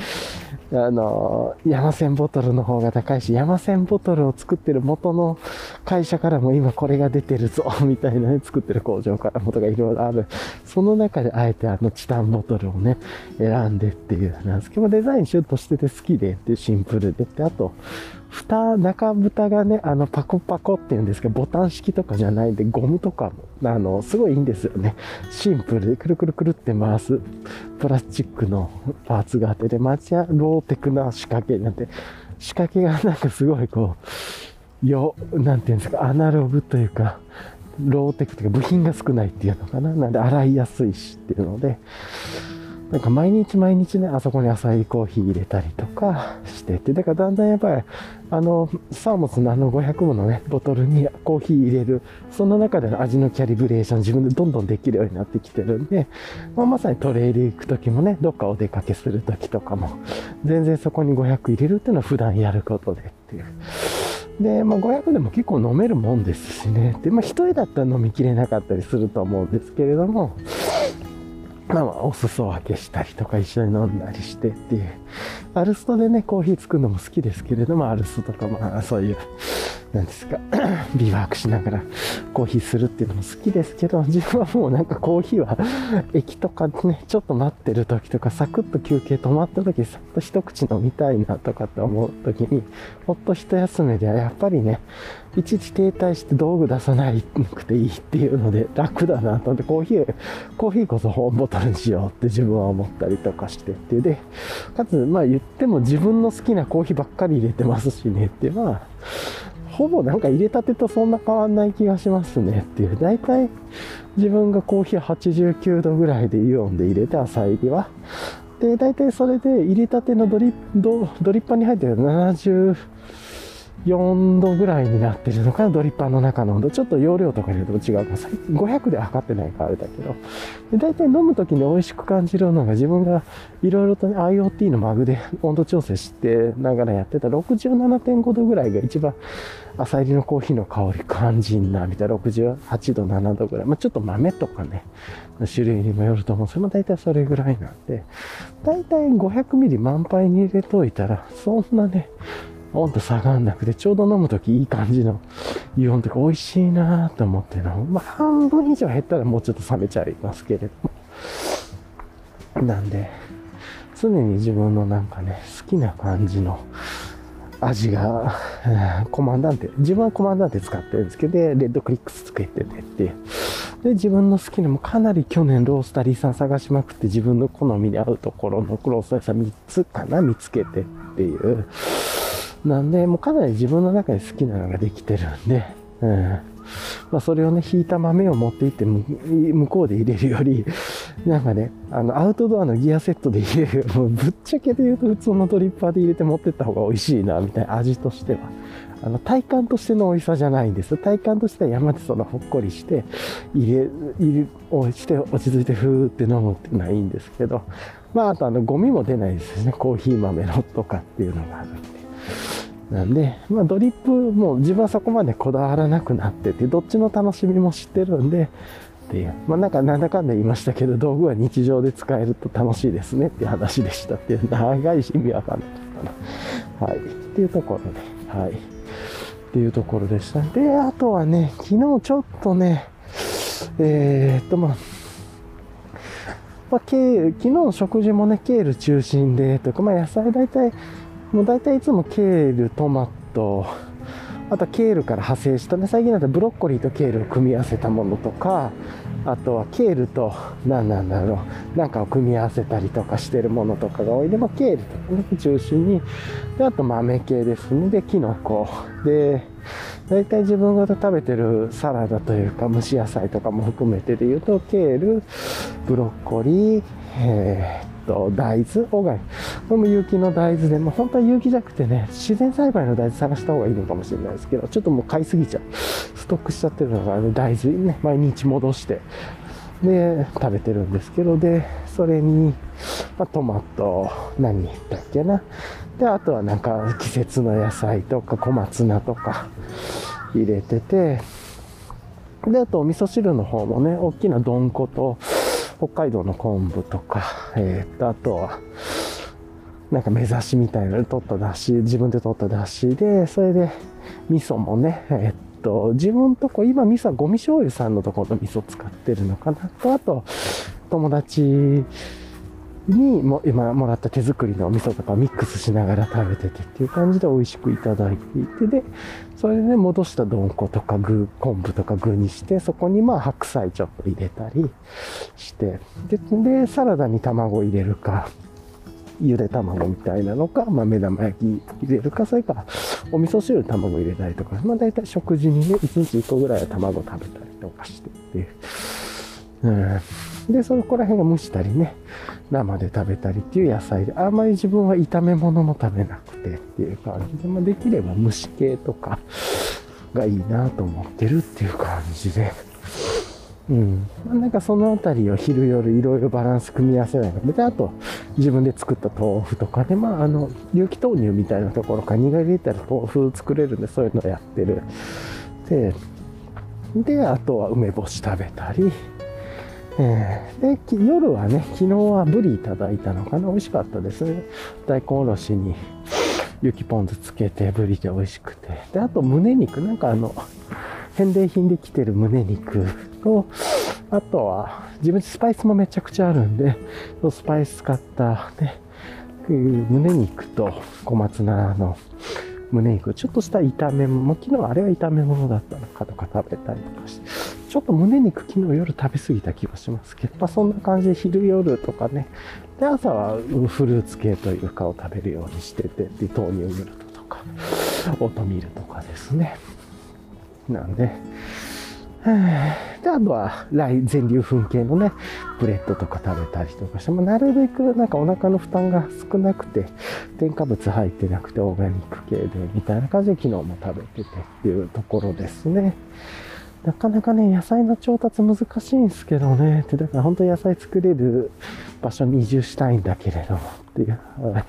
あの、山線ボトルの方が高いし、山線ボトルを作ってる元の会社からも今これが出てるぞ、みたいなね、作ってる工場からもとかいろいろある。その中であえてあのチタンボトルをね、選んでっていうなんですけど、デザインシュッとしてて好きでってシンプルでって、あと、蓋、中蓋がね、あの、パコパコっていうんですけど、ボタン式とかじゃないんで、ゴムとかも、あの、すごいいいんですよね。シンプルで、くるくるくるって回す、プラスチックのパーツがあって、で、マチアローテクな仕掛けになんて、仕掛けがなんかすごいこう、よ、なんていうんですか、アナログというか、ローテクというか部品が少ないっていうのかな。なんで洗いやすいしっていうので、なんか毎日毎日ね、あそこに浅いコーヒー入れたりとかしてて、だからだんだんやっぱり、あの、サーモスのあの500ものね、ボトルにコーヒー入れる、その中での味のキャリブレーション自分でどんどんできるようになってきてるんで、まあ、まさにトレイル行く時もね、どっかお出かけする時とかも、全然そこに500入れるっていうのは普段やることでっていう。で、まあ、500でも結構飲めるもんですしね。で、まあ、一人だったら飲みきれなかったりすると思うんですけれども、まあ、お裾分けしたりとか一緒に飲んだりしてっていう。アルストでね、コーヒー作るのも好きですけれども、アルストとかまあそういうなんですか、ビワークしながらコーヒーするっていうのも好きですけど、自分はもうなんかコーヒーは駅とかね、ちょっと待ってる時とか、サクッと休憩止まった時、さっと一口飲みたいなとかって思う時に、ほっと一休めではやっぱりね、いちいち停滞して道具出さなくていいっていうので楽だなと思って、コーヒー、コーヒーこそ本ボトルにしようって自分は思ったりとかしてっていう。で、かつ、まあ言っでも自分の好きなコーヒーばっかり入れてますしねってまあ、ほぼなんか入れたてとそんな変わんない気がしますねっていう。大体自分がコーヒー89度ぐらいでイオンで入れて朝入りは。で、大体それで入れたてのドリドリッパに入ってる70、4度ぐらいになってるのかな、ドリッパーの中の温度。ちょっと容量とかによっても違うから、500で測ってないからあれだけど。で、大体飲む時に美味しく感じるのが自分がいろいろと、IoT のマグで温度調整してながらやってた67.5度ぐらいが一番朝入りのコーヒーの香り感じんな、みたいな68度、7度ぐらい。まあ、ちょっと豆とかね、種類にもよると思うんですけど、大体それぐらいなんで、大体500ミリ満杯に入れといたら、そんなね、温度下がんなくて、ちょうど飲むときいい感じのイオンとか美味しいなと思っての。まあ、半分以上減ったらもうちょっと冷めちゃいますけれども。なんで、常に自分のなんかね、好きな感じの味が、コマンダンテ、自分はコマンダンテ使ってるんですけど、レッドクリックスつけててっていう。で、自分の好きなもかなり去年ロースタリーさん探しまくって自分の好みに合うところのクロースタリーさん3つかな見つけてっていう。なんで、もうかなり自分の中で好きなのができてるんで、うん。まあ、それをね、引いた豆を持っていって向こうで入れるより、なんかね、あの、アウトドアのギアセットで入れるより、ぶっちゃけで言うと普通のドリッパーで入れて持ってった方が美味しいな、みたいな味としては。あの、体感としての美味しさじゃないんです。体感としては山でそのほっこりして、入れ、入れ、をして落ち着いてふーって飲むっていうのはいいんですけど、まあ、あとあの、ゴミも出ないですね。コーヒー豆のとかっていうのがあるんで。なんで、まあ、ドリップも自分はそこまでこだわらなくなってて、どっちの楽しみも知ってるんで、っていう。まあ、なんかなんだかんだ言いましたけど、道具は日常で使えると楽しいですねっていう話でしたっていう、長いし意味わかんなかったな。はい。っていうところで、はい。っていうところでした。で、あとはね、昨日ちょっとね、えー、っと、まあ、まあ、ケール、昨日の食事もね、ケール中心で、とか、まあ、野菜大体、もう大体いつもケール、トマト、あとはケールから派生したね、最近だとブロッコリーとケールを組み合わせたものとか、あとはケールと、何なんだろう、なんかを組み合わせたりとかしてるものとかが多い。で、まあ、ケールとかね、中心に、で、あと豆系ですね。で、キノコ。で、大体自分が食べてるサラダというか蒸し野菜とかも含めてで言うと、ケール、ブロッコリー、えー、っと、大豆、オーガニこれも有機の大豆で、まあ、本当は有機じゃなくてね、自然栽培の大豆探した方がいいのかもしれないですけど、ちょっともう買いすぎちゃう。ストックしちゃってるのが、ね、大豆ね、毎日戻して、で、食べてるんですけど、で、それに、まあ、トマト、何言ったっけな？で、あとはなんか季節の野菜とか小松菜とか入れてて、で、あとお味噌汁の方もね、大きな丼粉と、北海道の昆布とか、えー、っと、あとは、なんか目指しみたいなの取った出汁、自分で取った出汁で、それで味噌もね、え、っと、自分とこ、今味噌はゴミ醤油さんのところの味噌使ってるのかな。と、あと、友達にも今もらった手作りのお味噌とかミックスしながら食べててっていう感じで美味しくいただいていて、で、それでね、戻した丼粉とか具、昆布とか具にして、そこにまあ白菜ちょっと入れたりして、で、でサラダに卵入れるか、ゆで卵みたいなのか、まあ、目玉焼き入れるか、それからお味噌汁卵入れたりとか、まあ大体食事にね、1日1個ぐらいは卵食べたりとかしてて。うんで、そこら辺が蒸したりね、生で食べたりっていう野菜で、あんまり自分は炒め物も食べなくてっていう感じで、まあ、できれば蒸し系とかがいいなと思ってるっていう感じで、うん。ま、なんかそのあたりを昼夜いろいろバランス組み合わせないので、あと自分で作った豆腐とかで、まああの、有機豆乳みたいなところから苦入れたら豆腐作れるんで、そういうのやってる。で、で、あとは梅干し食べたり、えー、で、夜はね、昨日はブリいただいたのかな美味しかったですね。大根おろしに雪ポン酢つけてブリで美味しくて。で、あと胸肉、なんかあの、返礼品で来てる胸肉と、あとは、自分スパイスもめちゃくちゃあるんで、スパイス使ったね、胸肉と小松菜の胸肉、ちょっとした炒め物、昨日あれは炒め物だったのかとか食べたりとかして、ちょっと胸肉昨日夜食べ過ぎた気がしますけど、まあそんな感じで昼夜とかね、で朝はフルーツ系というかを食べるようにしてて、で豆乳ミルクとか、オートミールとかですね。なんで、で、あとは、来、全粒粉系のね、ブレッドとか食べたりとかして、もなるべくなんかお腹の負担が少なくて、添加物入ってなくてオーガニック系で、みたいな感じで昨日も食べててっていうところですね。なかなかね、野菜の調達難しいんですけどね。で、だから本当野菜作れる場所に移住したいんだけれどもっていう。はい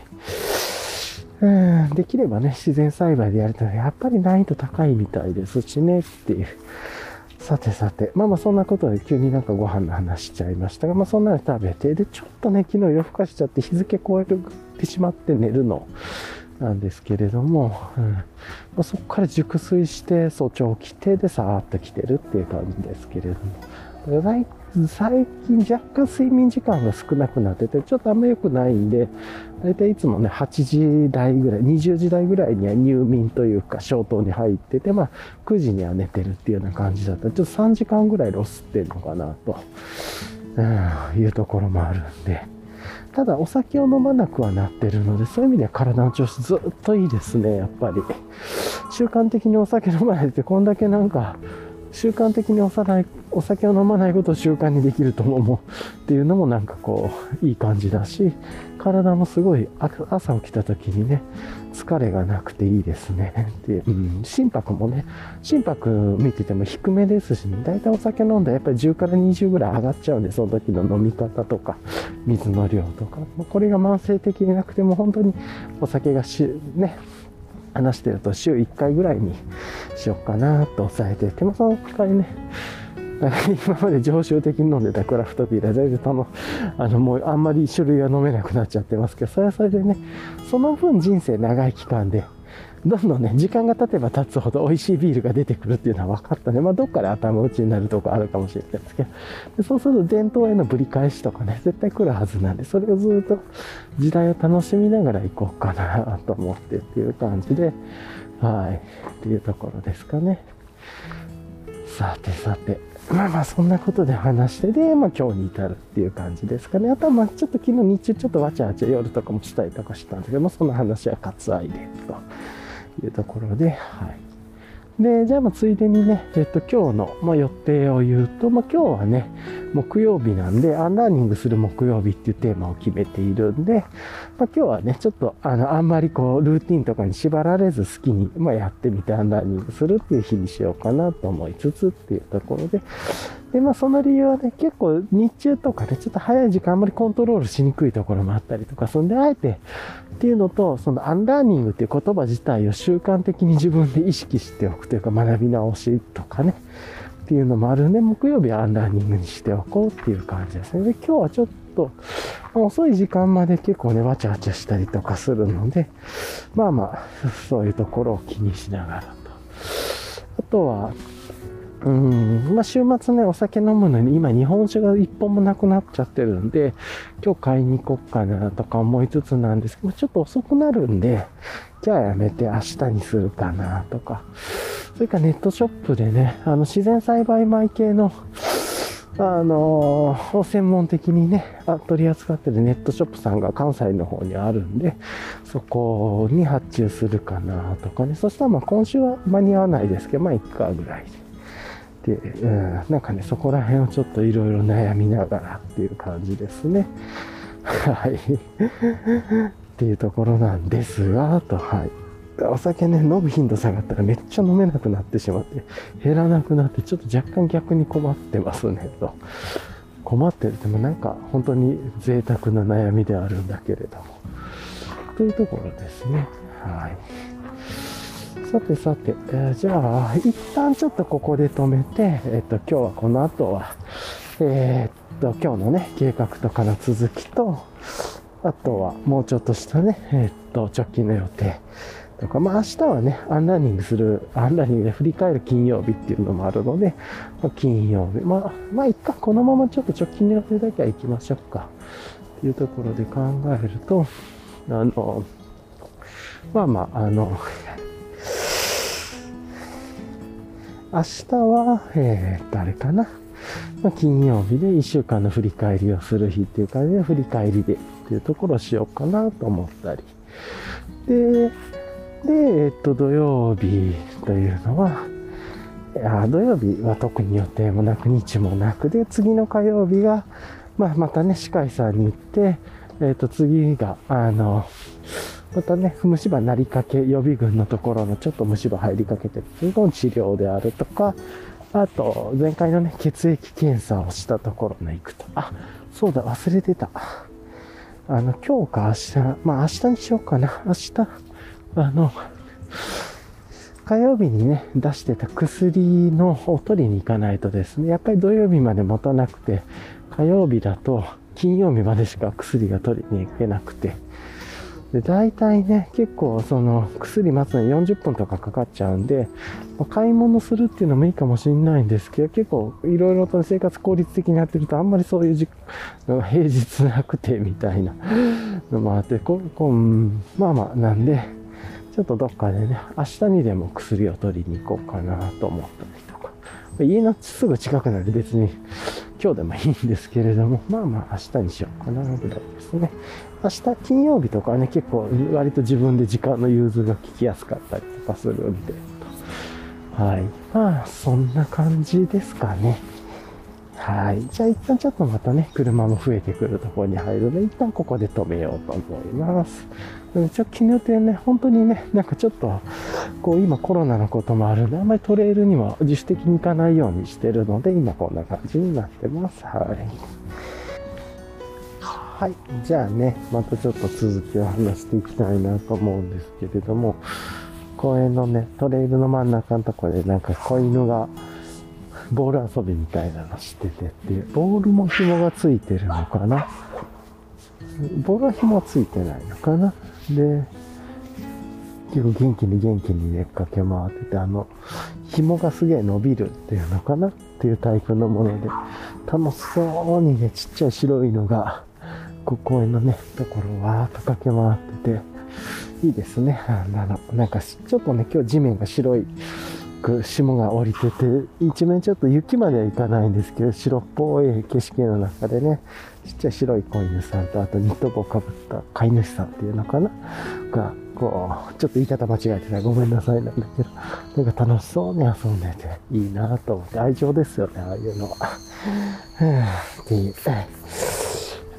うん、できればね、自然栽培でやるとやっぱり難易度高いみたいですしねっていう。さてさて、まあまあそんなことで急になんかご飯の話しちゃいましたが、まあそんなの食べて、で、ちょっとね、昨日夜更かしちゃって日付超えてしまって寝るの。なんですけれども、うん。まあ、そこから熟睡して早朝起きて、で、さーっと来てるっていう感じですけれども、最近若干睡眠時間が少なくなってて、ちょっとあんま良くないんで、だいたいいつもね、8時台ぐらい、20時台ぐらいには入眠というか、消灯に入ってて、まあ、9時には寝てるっていうような感じだったちょっと3時間ぐらいロスってるのかな、と、うん、いうところもあるんで。ただ、お酒を飲まなくはなってるので、そういう意味では体の調子ずっといいですね、やっぱり。習慣的にお酒飲まないって、こんだけなんか、習慣的におさいお酒を飲まないことを習慣にできると思うっていうのもなんかこういい感じだし体もすごい朝起きた時にね疲れがなくていいですねで、う。ん、心拍もね心拍見てても低めですし、ね、だいたいお酒飲んだらやっぱり10から20ぐらい上がっちゃうんでその時の飲み方とか水の量とか。これが慢性的になくても本当にお酒がしね話してると週1回ぐらいにしよっかなと抑えてて、まあ、その代わりね、今まで常習的に飲んでたクラフトビールは全然その、あのもうあんまり種類が飲めなくなっちゃってますけど、それはそれでね、その分人生長い期間でどんどんね、時間が経てば経つほど美味しいビールが出てくるっていうのは分かったね。まあ、どっかで頭打ちになるとこあるかもしれないですけど、でそうすると伝統へのぶり返しとかね、絶対来るはずなんで、それをずっと時代を楽しみながら行こうかなと思ってっていう感じで、はい、っていうところですかね。さてさて。まあまあそんなことで話してで、まあ今日に至るっていう感じですかね。あとはまあちょっと昨日日中ちょっとわちゃわちゃ夜とかもしたりとかしたんだけども、その話は割愛でと。いうところで、はい。で、じゃあ、まあ、ついでにね、えっと、今日の、まあ、予定を言うと、まあ、今日はね、木曜日なんで、アンラーニングする木曜日っていうテーマを決めているんで、まあ、今日はね、ちょっと、あの、あんまりこう、ルーティンとかに縛られず好きに、まあ、やってみてアンラーニングするっていう日にしようかなと思いつつっていうところで、で、まあその理由はね、結構日中とかね、ちょっと早い時間あんまりコントロールしにくいところもあったりとか、そんであえてっていうのと、そのアンラーニングっていう言葉自体を習慣的に自分で意識しておくというか学び直しとかね、っていうのもあるんで、木曜日はアンラーニングにしておこうっていう感じですね。で、今日はちょっと、遅い時間まで結構ね、わちゃわちゃしたりとかするので、まあまあ、そういうところを気にしながらと。あとは、うん、まあ週末ね、お酒飲むのに今日本酒が一本もなくなっちゃってるんで、今日買いに行こっかなとか思いつつなんですけど、ちょっと遅くなるんで、じゃあやめて明日にするかなとか、それからネットショップでね、あの自然栽培米系の、あのー、専門的にね、取り扱ってるネットショップさんが関西の方にあるんで、そこに発注するかなとかね。そしたらまあ今週は間に合わないですけど、まあ1回ぐらいで。で、うん、なんかね、そこら辺をちょっといろいろ悩みながらっていう感じですね。はい。っていうところなんですが、と、はい。お酒ね、飲む頻度下がったらめっちゃ飲めなくなってしまって、減らなくなって、ちょっと若干逆に困ってますね、と。困ってる。でもなんか本当に贅沢な悩みであるんだけれども。というところですね。はい。さてさて、えー、じゃあ、一旦ちょっとここで止めて、えっ、と、今日はこの後は、えー、っと、今日のね、計画とかの続きと、あとはもうちょっとしたね、えー、っと、直近の予定とか、まあ明日はね、アンラーニングする、アンラーニングで振り返る金曜日っていうのもあるので、まあ、金曜日、まあ、まあいっか、このままちょっと直近の予定だけは行きましょうか。っていうところで考えると、あの、まあまあ、あの、明日は、えー、誰かな。まあ、金曜日で1週間の振り返りをする日っていう感じで、振り返りでっていうところをしようかなと思ったり。で、で、えっと、土曜日というのは、あ土曜日は特に予定もなく、日もなくで、次の火曜日が、まあ、またね、歯科医さんに行って、えっと、次が、あの、またね、虫歯なりかけ予備軍のところのちょっと虫歯入りかけてるの治療であるとか、あと、前回のね、血液検査をしたところの行くと。あ、そうだ、忘れてた。あの、今日か明日、まあ明日にしようかな。明日、あの、火曜日にね、出してた薬のを取りに行かないとですね、やっぱり土曜日まで持たなくて、火曜日だと金曜日までしか薬が取りに行けなくて、で、大体ね、結構その薬待つのに40分とかかかっちゃうんで、まあ、買い物するっていうのもいいかもしれないんですけど、結構いろいろと生活効率的にやってるとあんまりそういう時平日なくてみたいなのもあって、ここまあまあなんで、ちょっとどっかでね、明日にでも薬を取りに行こうかなと思ったりとか。家のすぐ近くなんで別に今日でもいいんですけれども、まあまあ明日にしようかなぐらいですね。明日金曜日とかね、結構割と自分で時間の融通が効きやすかったりとかするんで。はい。まあ、そんな感じですかね。はい。じゃあ一旦ちょっとまたね、車も増えてくるところに入るので、一旦ここで止めようと思います。直近の予定ね、本当にね、なんかちょっと、こう今コロナのこともあるんで、あんまりトレイルには自主的に行かないようにしてるので、今こんな感じになってます。はい。はい。じゃあね、またちょっと続きを話していきたいなと思うんですけれども、公園のね、トレイルの真ん中のとこでなんか子犬がボール遊びみたいなのしててっていう、ボールも紐がついてるのかな？ボールは紐ついてないのかな？で、結構元気に元気にね、かけ回ってて、あの、紐がすげえ伸びるっていうのかな？っていうタイプのもので、楽しそうにね、ちっちゃい白いのが、公園のね、ところをわーっと駆け回ってて、いいですね。あの、なんか、ちょっとね、今日地面が白い、霜が降りてて、一面ちょっと雪までは行かないんですけど、白っぽい景色の中でね、ちっちゃい白い子犬さんと、あとニット帽かぶった飼い主さんっていうのかな？が、こう、ちょっと言い方間違えてたごめんなさいなんだけど、なんか楽しそうに遊んでていいなと思って、愛情ですよね、ああいうのは。っていう。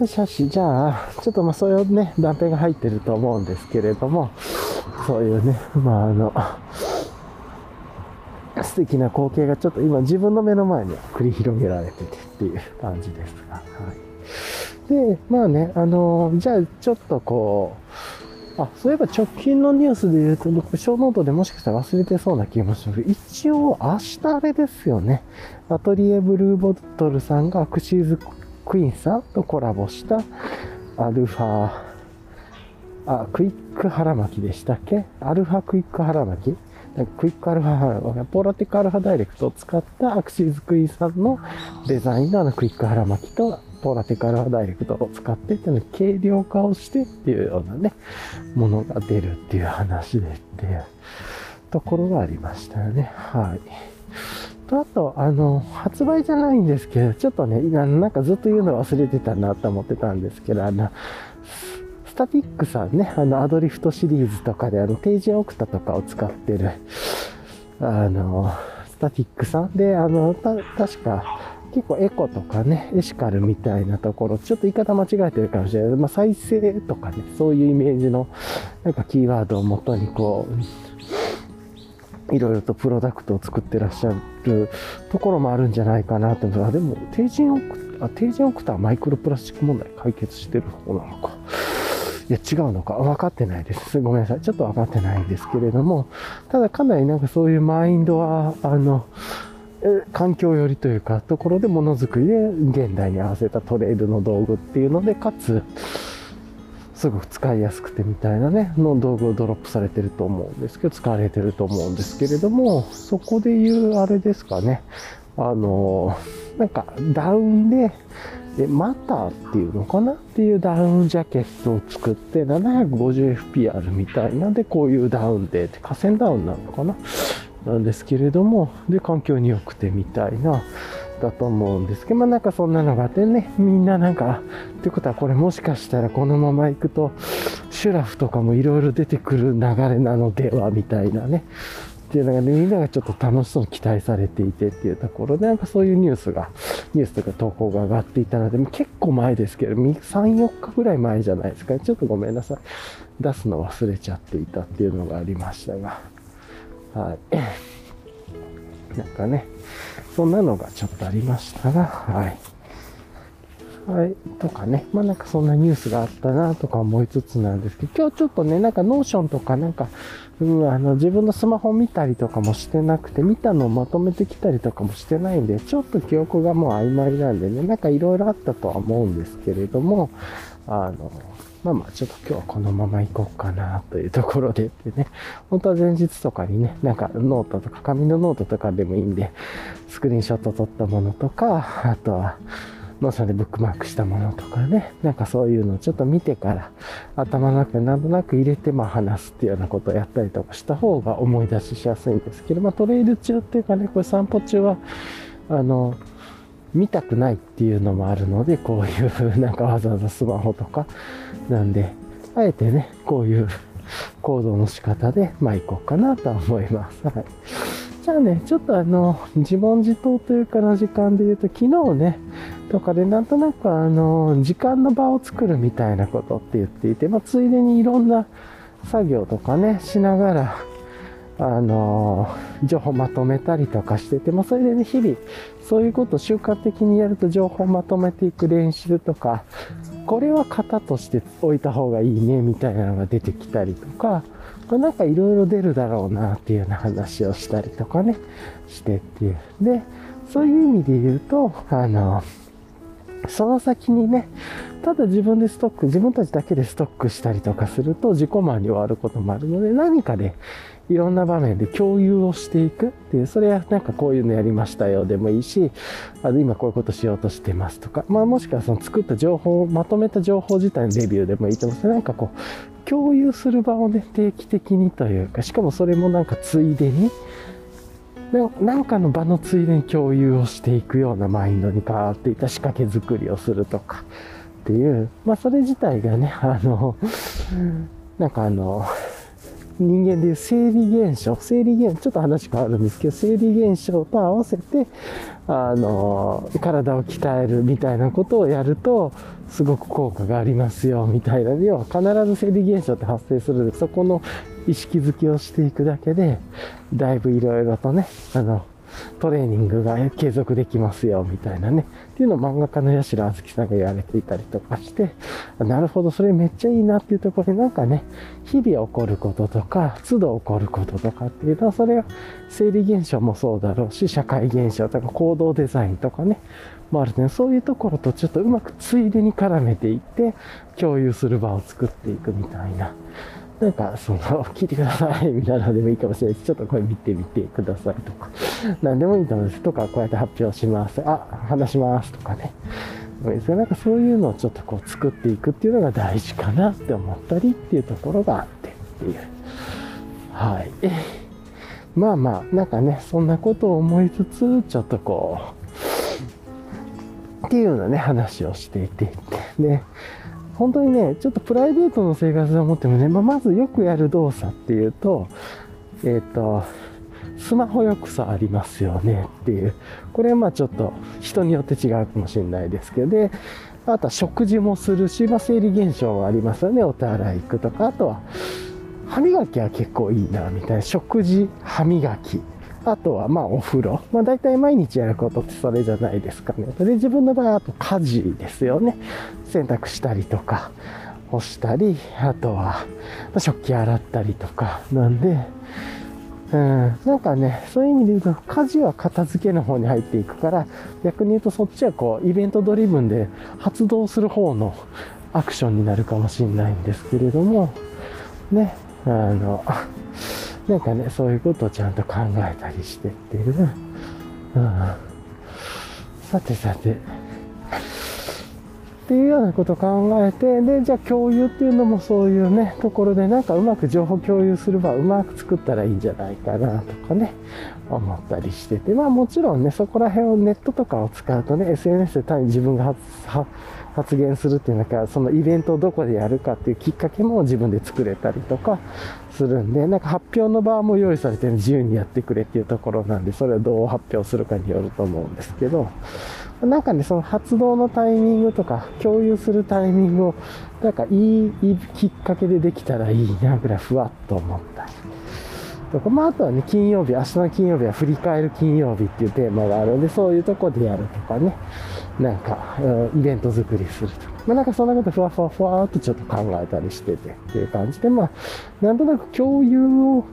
しよし、じゃあ、ちょっとまあそういうね、断片が入ってると思うんですけれども、そういうね、まああの、素敵な光景がちょっと今自分の目の前に繰り広げられててっていう感じですが、はい。で、まあね、あの、じゃあちょっとこう、あ、そういえば直近のニュースで言うと、僕、小ノートでもしかしたら忘れてそうな気もしまする。一応、明日あれですよね。アトリエブルーボトルさんがアクシーズクインさんとコラボしたアルファ、あ、クイック腹巻きでしたっけ？アルファクイック腹巻き？クイックアルファ、ポーラティックアルファダイレクトを使ったアクシーズクイーンさんのデザインのあのクイック腹巻きとポーラテックアルファダイレクトを使ってっていうの軽量化をしてっていうようなね、ものが出るっていう話でっていうところがありましたよね。はい。と、あと、あの、発売じゃないんですけど、ちょっとね、なんかずっと言うの忘れてたなと思ってたんですけど、あの、スタティックさんね、あの、アドリフトシリーズとかで、あの、定時オクタとかを使ってる、あの、スタティックさんで、あの、た、確か、結構エコとかね、エシカルみたいなところ、ちょっと言い方間違えてるかもしれない。まあ、再生とかね、そういうイメージの、なんかキーワードをもとにこう、いろいろとプロダクトを作ってらっしゃるところもあるんじゃないかなと思う。あ、でも、定人オクタ、定人オクタはマイクロプラスチック問題解決してる方なのか。いや、違うのか分かってないです。ごめんなさい。ちょっと分かってないんですけれども、ただかなりなんかそういうマインドは、あの、環境寄りというか、ところでものづくりで現代に合わせたトレイルの道具っていうので、かつ、すごく使いやすくてみたいなね、の道具をドロップされてると思うんですけど、使われてると思うんですけれども、そこで言うあれですかね、あの、なんかダウンで、で、マターっていうのかな？っていうダウンジャケットを作って 750fp あるみたいなんで、こういうダウンで、河川ダウンなのかな？なんですけれども、で、環境に良くてみたいな、だと思うんですけど、まあなんかそんなのがあってね、みんななんか、ってことはこれもしかしたらこのまま行くと、シュラフとかもいろいろ出てくる流れなのでは、みたいなね、っていうのがね、みんながちょっと楽しそうに期待されていてっていうところで、なんかそういうニュースが、ニュースとか投稿が上がっていたので、結構前ですけど、3、4日ぐらい前じゃないですか、ね。ちょっとごめんなさい。出すの忘れちゃっていたっていうのがありましたが。はい。なんかね、そんなのがちょっとありましたが、はい。はい、とかね。まあなんかそんなニュースがあったなとか思いつつなんですけど、今日ちょっとね、なんかノーションとかなんか、うん、あの自分のスマホ見たりとかもしてなくて、見たのをまとめてきたりとかもしてないんで、ちょっと記憶がもう曖昧なんでね、なんかいろいろあったとは思うんですけれども、あの、まあまあちょっと今日はこのまま行こうかなというところでってね、本当は前日とかにね、なんかノートとか紙のノートとかでもいいんで、スクリーンショット撮ったものとか、あとは、まさにブックマークしたものとかね、なんかそういうのをちょっと見てから頭の中になんとなく入れてまあ話すっていうようなことをやったりとかした方が思い出ししやすいんですけど、まあトレイル中っていうかね、これ散歩中は、あの、見たくないっていうのもあるので、こういうなんかわざわざスマホとか、なんで、あえてね、こういう 行動の仕方で、まあ行こうかなとは思います。はい。じゃあね、ちょっとあの、自問自答というかの時間で言うと、昨日ね、とかでなんとなくあの、時間の場を作るみたいなことって言っていて、まあ、ついでにいろんな作業とかね、しながら、あの、情報まとめたりとかしてて、まあ、それでね、日々、そういうことを習慣的にやると情報まとめていく練習とか、これは型として置いた方がいいね、みたいなのが出てきたりとか、これなんかいろいろ出るだろうなっていうような話をしたりとかね、してっていう。で、そういう意味で言うと、あの、その先にね、ただ自分でストック、自分たちだけでストックしたりとかすると自己満に終わることもあるので、何かでいろんな場面で共有をしていくっていう、それはなんかこういうのやりましたよでもいいし、あの今こういうことしようとしてますとか、まあもしくはその作った情報、まとめた情報自体のレビューでもいいと思うんです。けどなんかこう、共有する場をね、定期的にというか、しかもそれもなんかついでに、なんかの場のついでに共有をしていくようなマインドに変わっていた仕掛け作りをするとかっていう、まあそれ自体がね、あの、なんかあの、人間でいう生理現象、生理現象、ちょっと話変わるんですけど、生理現象と合わせて、あの、体を鍛えるみたいなことをやると、すごく効果がありますよ、みたいな。要は必ず生理現象って発生するので、そこの意識づけをしていくだけで、だいぶいろいろとね、あの、トレーニングが継続できますよ、みたいなね。っていうのを漫画家の八代あずきさんが言われていたりとかして、なるほど、それめっちゃいいなっていうところで、なんかね、日々起こることとか、都度起こることとかっていうのは、それは生理現象もそうだろうし、社会現象とか行動デザインとかね、もあるね。そういうところとちょっとうまくついでに絡めていって、共有する場を作っていくみたいな。なんか、その、聞いてくださいみたいなのでもいいかもしれないし、ちょっとこれ見てみてくださいとか、何でもいいと思うんです。とか、こうやって発表します。あ、話しますとかね。なんかそういうのをちょっとこう作っていくっていうのが大事かなって思ったりっていうところがあってっていう。はい。まあまあ、なんかね、そんなことを思いつつ、ちょっとこう、っていうようなね、話をしていて、ね、本当にね、ちょっとプライベートの生活で思ってもね、まあ、まずよくやる動作っていうと、えっ、ー、と、スマホよくさありますよねっていう。これはまあちょっと人によって違うかもしれないですけど、で、あとは食事もするし、まあ生理現象はありますよね。お手洗い行くとか、あとは歯磨きは結構いいな、みたいな。食事、歯磨き。あとは、まあ、お風呂。まあ、大体毎日やることってそれじゃないですかね。で、自分の場合は、あと家事ですよね。洗濯したりとか、干したり、あとは、食器洗ったりとか、なんで、うん、なんかね、そういう意味で言うと、家事は片付けの方に入っていくから、逆に言うとそっちはこう、イベントドリブンで発動する方のアクションになるかもしれないんですけれども、ね、あの、なんかね、そういうことをちゃんと考えたりしてっていう。うん、さてさて。っていうようなことを考えて、で、じゃあ共有っていうのもそういうね、ところでなんかうまく情報共有する場をうまく作ったらいいんじゃないかなとかね、思ったりしてて、まあもちろんね、そこら辺をネットとかを使うとね、SNS で単に自分が発発言するっていうのか、そのイベントをどこでやるかっていうきっかけも自分で作れたりとかするんで、なんか発表の場も用意されて自由にやってくれっていうところなんで、それをどう発表するかによると思うんですけど、なんかね、その発動のタイミングとか、共有するタイミングを、なんかいいきっかけでできたらいいな、ぐらいふわっと思ったり。とか、まあ、あとはね、金曜日、明日の金曜日は振り返る金曜日っていうテーマがあるので、そういうとこでやるとかね、なんか、イベント作りするとか。まあ、なんかそんなことふわふわふわっとちょっと考えたりしててっていう感じで、まあ、なんとなく共有を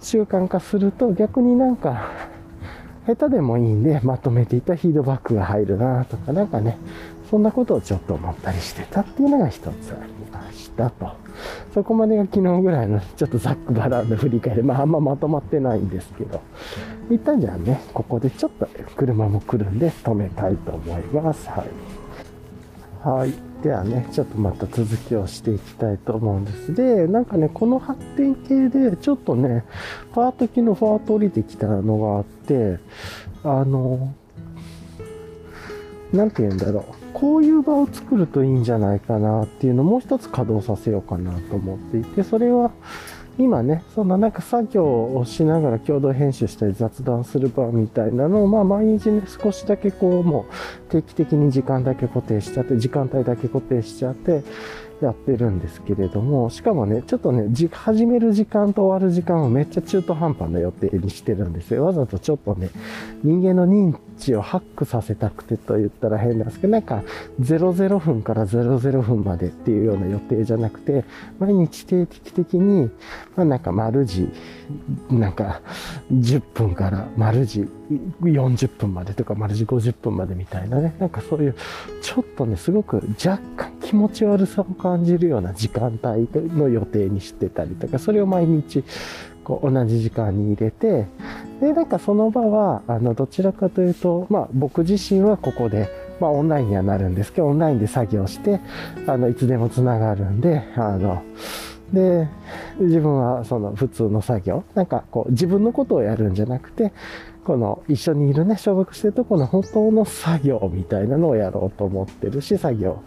習慣化すると逆になんか、下手でもいいんで、まとめていたフィードバックが入るなとか、なんかね、そんなことをちょっと思ったりしてたっていうのが一つありましたと。そこまでが昨日ぐらいの ちょっとざっくばらんの振り返り、まああんままとまってないんですけど、一旦じゃあね、ここでちょっと車も来るんで止めたいと思います。はい。はい。ではね、ちょっとまた続きをしていきたいと思うんです。で、なんかね、この発展系でちょっとね、パート機のファート降りてきたのがあって、あの、なんて言うんだろう。こういう場を作るといいんじゃないかなっていうのをもう一つ稼働させようかなと思っていて、それは今ね、そんななんか作業をしながら共同編集したり雑談する場みたいなのを、まあ毎日ね、少しだけこうもう定期的に時間だけ固定しちゃって、時間帯だけ固定しちゃって、やってるんですけれども、しかもね、ちょっとね、始める時間と終わる時間をめっちゃ中途半端な予定にしてるんですよ。わざとちょっとね、人間の認知をハックさせたくてと言ったら変なんですけど、なんか00分から00分までっていうような予定じゃなくて、毎日定期的に、まあなんか丸時、なんか10分から丸時40分までとか丸時50分までみたいなね、なんかそういうちょっとね、すごく若干気持ち悪さを感じるような時間帯の予定にしてたりとか、それを毎日こう同じ時間に入れて、で、なんかその場は、あの、どちらかというと、まあ僕自身はここで、まあオンラインにはなるんですけど、オンラインで作業して、あの、いつでも繋がるんで、あの、で、自分はその普通の作業、なんかこう自分のことをやるんじゃなくて、この一緒にいるね、所属してるとこの本当の作業みたいなのをやろうと思ってるし、作業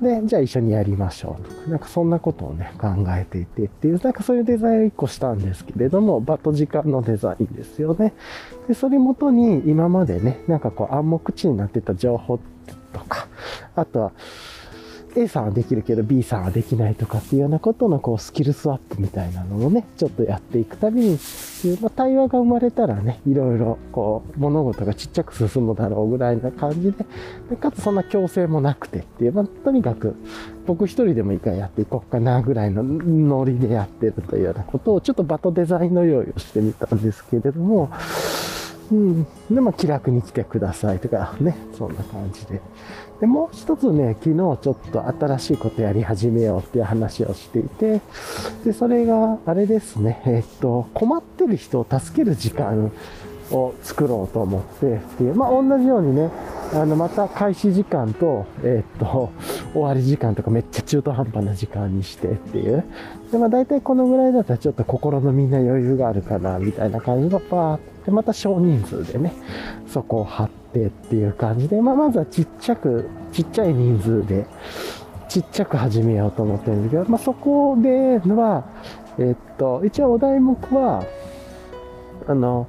で、じゃあ一緒にやりましょうとか、なんかそんなことをね、考えていてっていう、なんかそういうデザインを一個したんですけれども、場と時間のデザインですよね。で、それ元に今までね、なんかこう暗黙地になってた情報とか、あとは、A さんはできるけど B さんはできないとかっていうようなことのこうスキルスワップみたいなのをね、ちょっとやっていくたびに、ま、対話が生まれたらね、いろいろこう物事がちっちゃく進むだろうぐらいな感じで、でかつそんな強制もなくてっていう、まあ、とにかく僕一人でもいいからやっていこうかなぐらいのノリでやってるというようなことをちょっとバトデザインの用意をしてみたんですけれども、うん。で、まあ、気楽に来てくださいとかね、そんな感じで。で、もう一つね、昨日ちょっと新しいことやり始めようっていう話をしていて、で、それが、あれですね、えっと、困ってる人を助ける時間。を作ろうと思ってっていう、まあ、同じようにね、あの、また開始時間と、えっと、終わり時間とかめっちゃ中途半端な時間にしてっていう。で、まあ、大体このぐらいだったらちょっと心のみんな余裕があるかな、みたいな感じのパーって、また少人数でね、そこを張って、っていう感じで、まあ、まずはちっちゃく、ちっちゃい人数で、ちっちゃく始めようと思ってるんですけど、まあ、そこでは、えっと、一応お題目は、あの、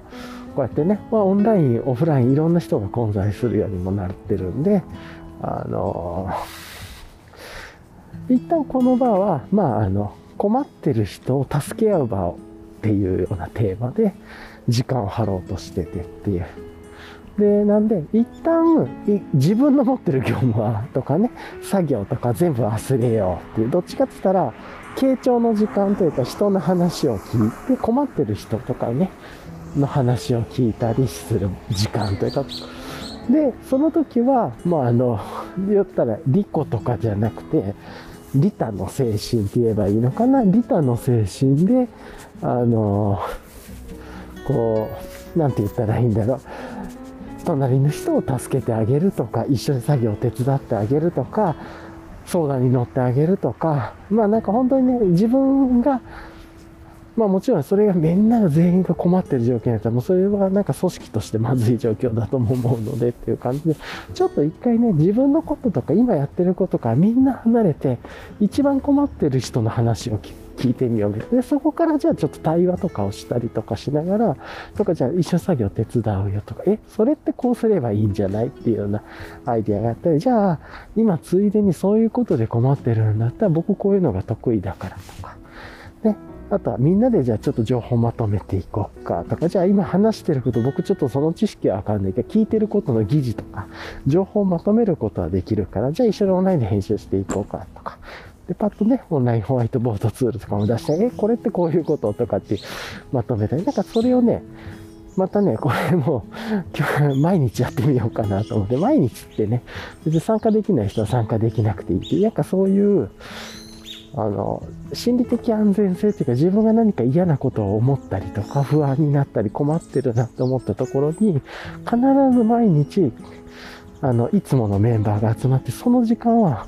こうやってね、まあ、オンライン、オフライン、いろんな人が混在するようにもなってるんで、あの、一旦この場は、まあ、あの、困ってる人を助け合う場っていうようなテーマで、時間を張ろうとしててっていう。で、なんで、一旦、自分の持ってる業務は、とかね、作業とか全部忘れようっていう、どっちかって言ったら、傾聴の時間というか、人の話を聞いて、困ってる人とかね、の話を聞いたりする時間というか、で、その時は、まあ、あの、言ったら、利己とかじゃなくて、利他の精神って言えばいいのかな？利他の精神で、あの、こう、なんて言ったらいいんだろう。隣の人を助けてあげるとか、一緒に作業を手伝ってあげるとか、相談に乗ってあげるとか、まあなんか本当にね、自分が、まあもちろんそれがみんなが全員が困ってる状況になったら、もうそれはなんか組織としてまずい状況だとも思うのでっていう感じで、ちょっと一回ね、自分のこととか今やってることからみんな離れて、一番困ってる人の話を聞く。聞いてみようみたいな。で、そこからじゃあちょっと対話とかをしたりとかしながら、とかじゃあ一緒作業手伝うよとか、え、それってこうすればいいんじゃないっていうようなアイディアがあったり、じゃあ今ついでにそういうことで困ってるんだったら僕こういうのが得意だからとか、ね。あとはみんなでじゃあちょっと情報まとめていこうかとか、じゃあ今話してること僕ちょっとその知識はわかんないけど、聞いてることの疑似とか、情報をまとめることはできるから、じゃあ一緒にオンラインで編集していこうかとか、で、パッとね、オンラインホワイトボードツールとかも出して、え、これってこういうこととかってまとめたり、なんかそれをね、またね、これも今日毎日やってみようかなと思って、毎日ってね、別に参加できない人は参加できなくていいっていう、なんかそういう、あの、心理的安全性っていうか自分が何か嫌なことを思ったりとか不安になったり困ってるなって思ったところに、必ず毎日、あの、いつものメンバーが集まって、その時間は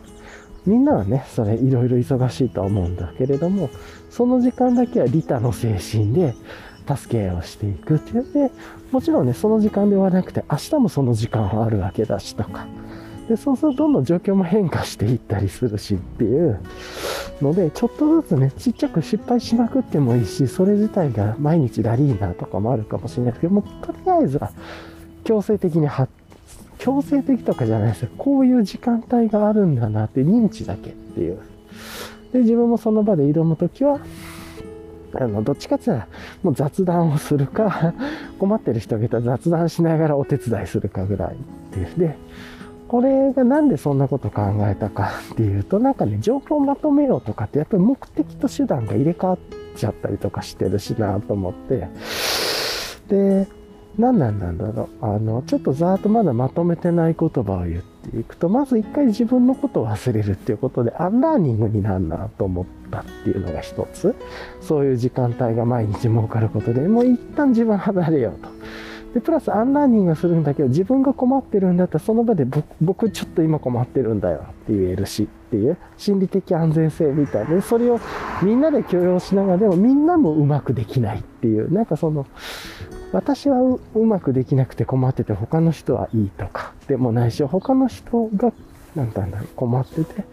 みんなはね、それいろいろ忙しいと思うんだけれども、その時間だけは利他の精神で助けをしていくっていうので、もちろんね、その時間ではなくて、明日もその時間はあるわけだしとか。で、そうするとどんどん状況も変化していったりするしっていうので、ちょっとずつね、ちっちゃく失敗しまくってもいいし、それ自体が毎日ラリーナとかもあるかもしれないですけども、とりあえずは強制的に発強制的とかじゃないですよ。こういう時間帯があるんだなって認知だけっていう。で、自分もその場で挑むときは、あの、どっちかって言ったら、もう雑談をするか、困ってる人がいたら雑談しながらお手伝いするかぐらいっていう。で、これがなんでそんなこと考えたかっていうと、なんかね、情報をまとめようとかって、やっぱり目的と手段が入れ替わっちゃったりとかしてるしなと思って、で、何なんなんだろう。あの、ちょっとざーっとまだまとめてない言葉を言っていくと、まず一回自分のことを忘れるっていうことで、アンラーニングになるなと思ったっていうのが一つ。そういう時間帯が毎日設かることで、もう一旦自分離れようと。で、プラスアンラーニングするんだけど、自分が困ってるんだったら、その場で僕ちょっと今困ってるんだよって言えるしっていう、心理的安全性みたいで、それをみんなで許容しながら、でもみんなもうまくできないっていう、なんかその、私はうまくできなくて困ってて他の人はいいとかでもないし他の人がなんだろう、困ってて、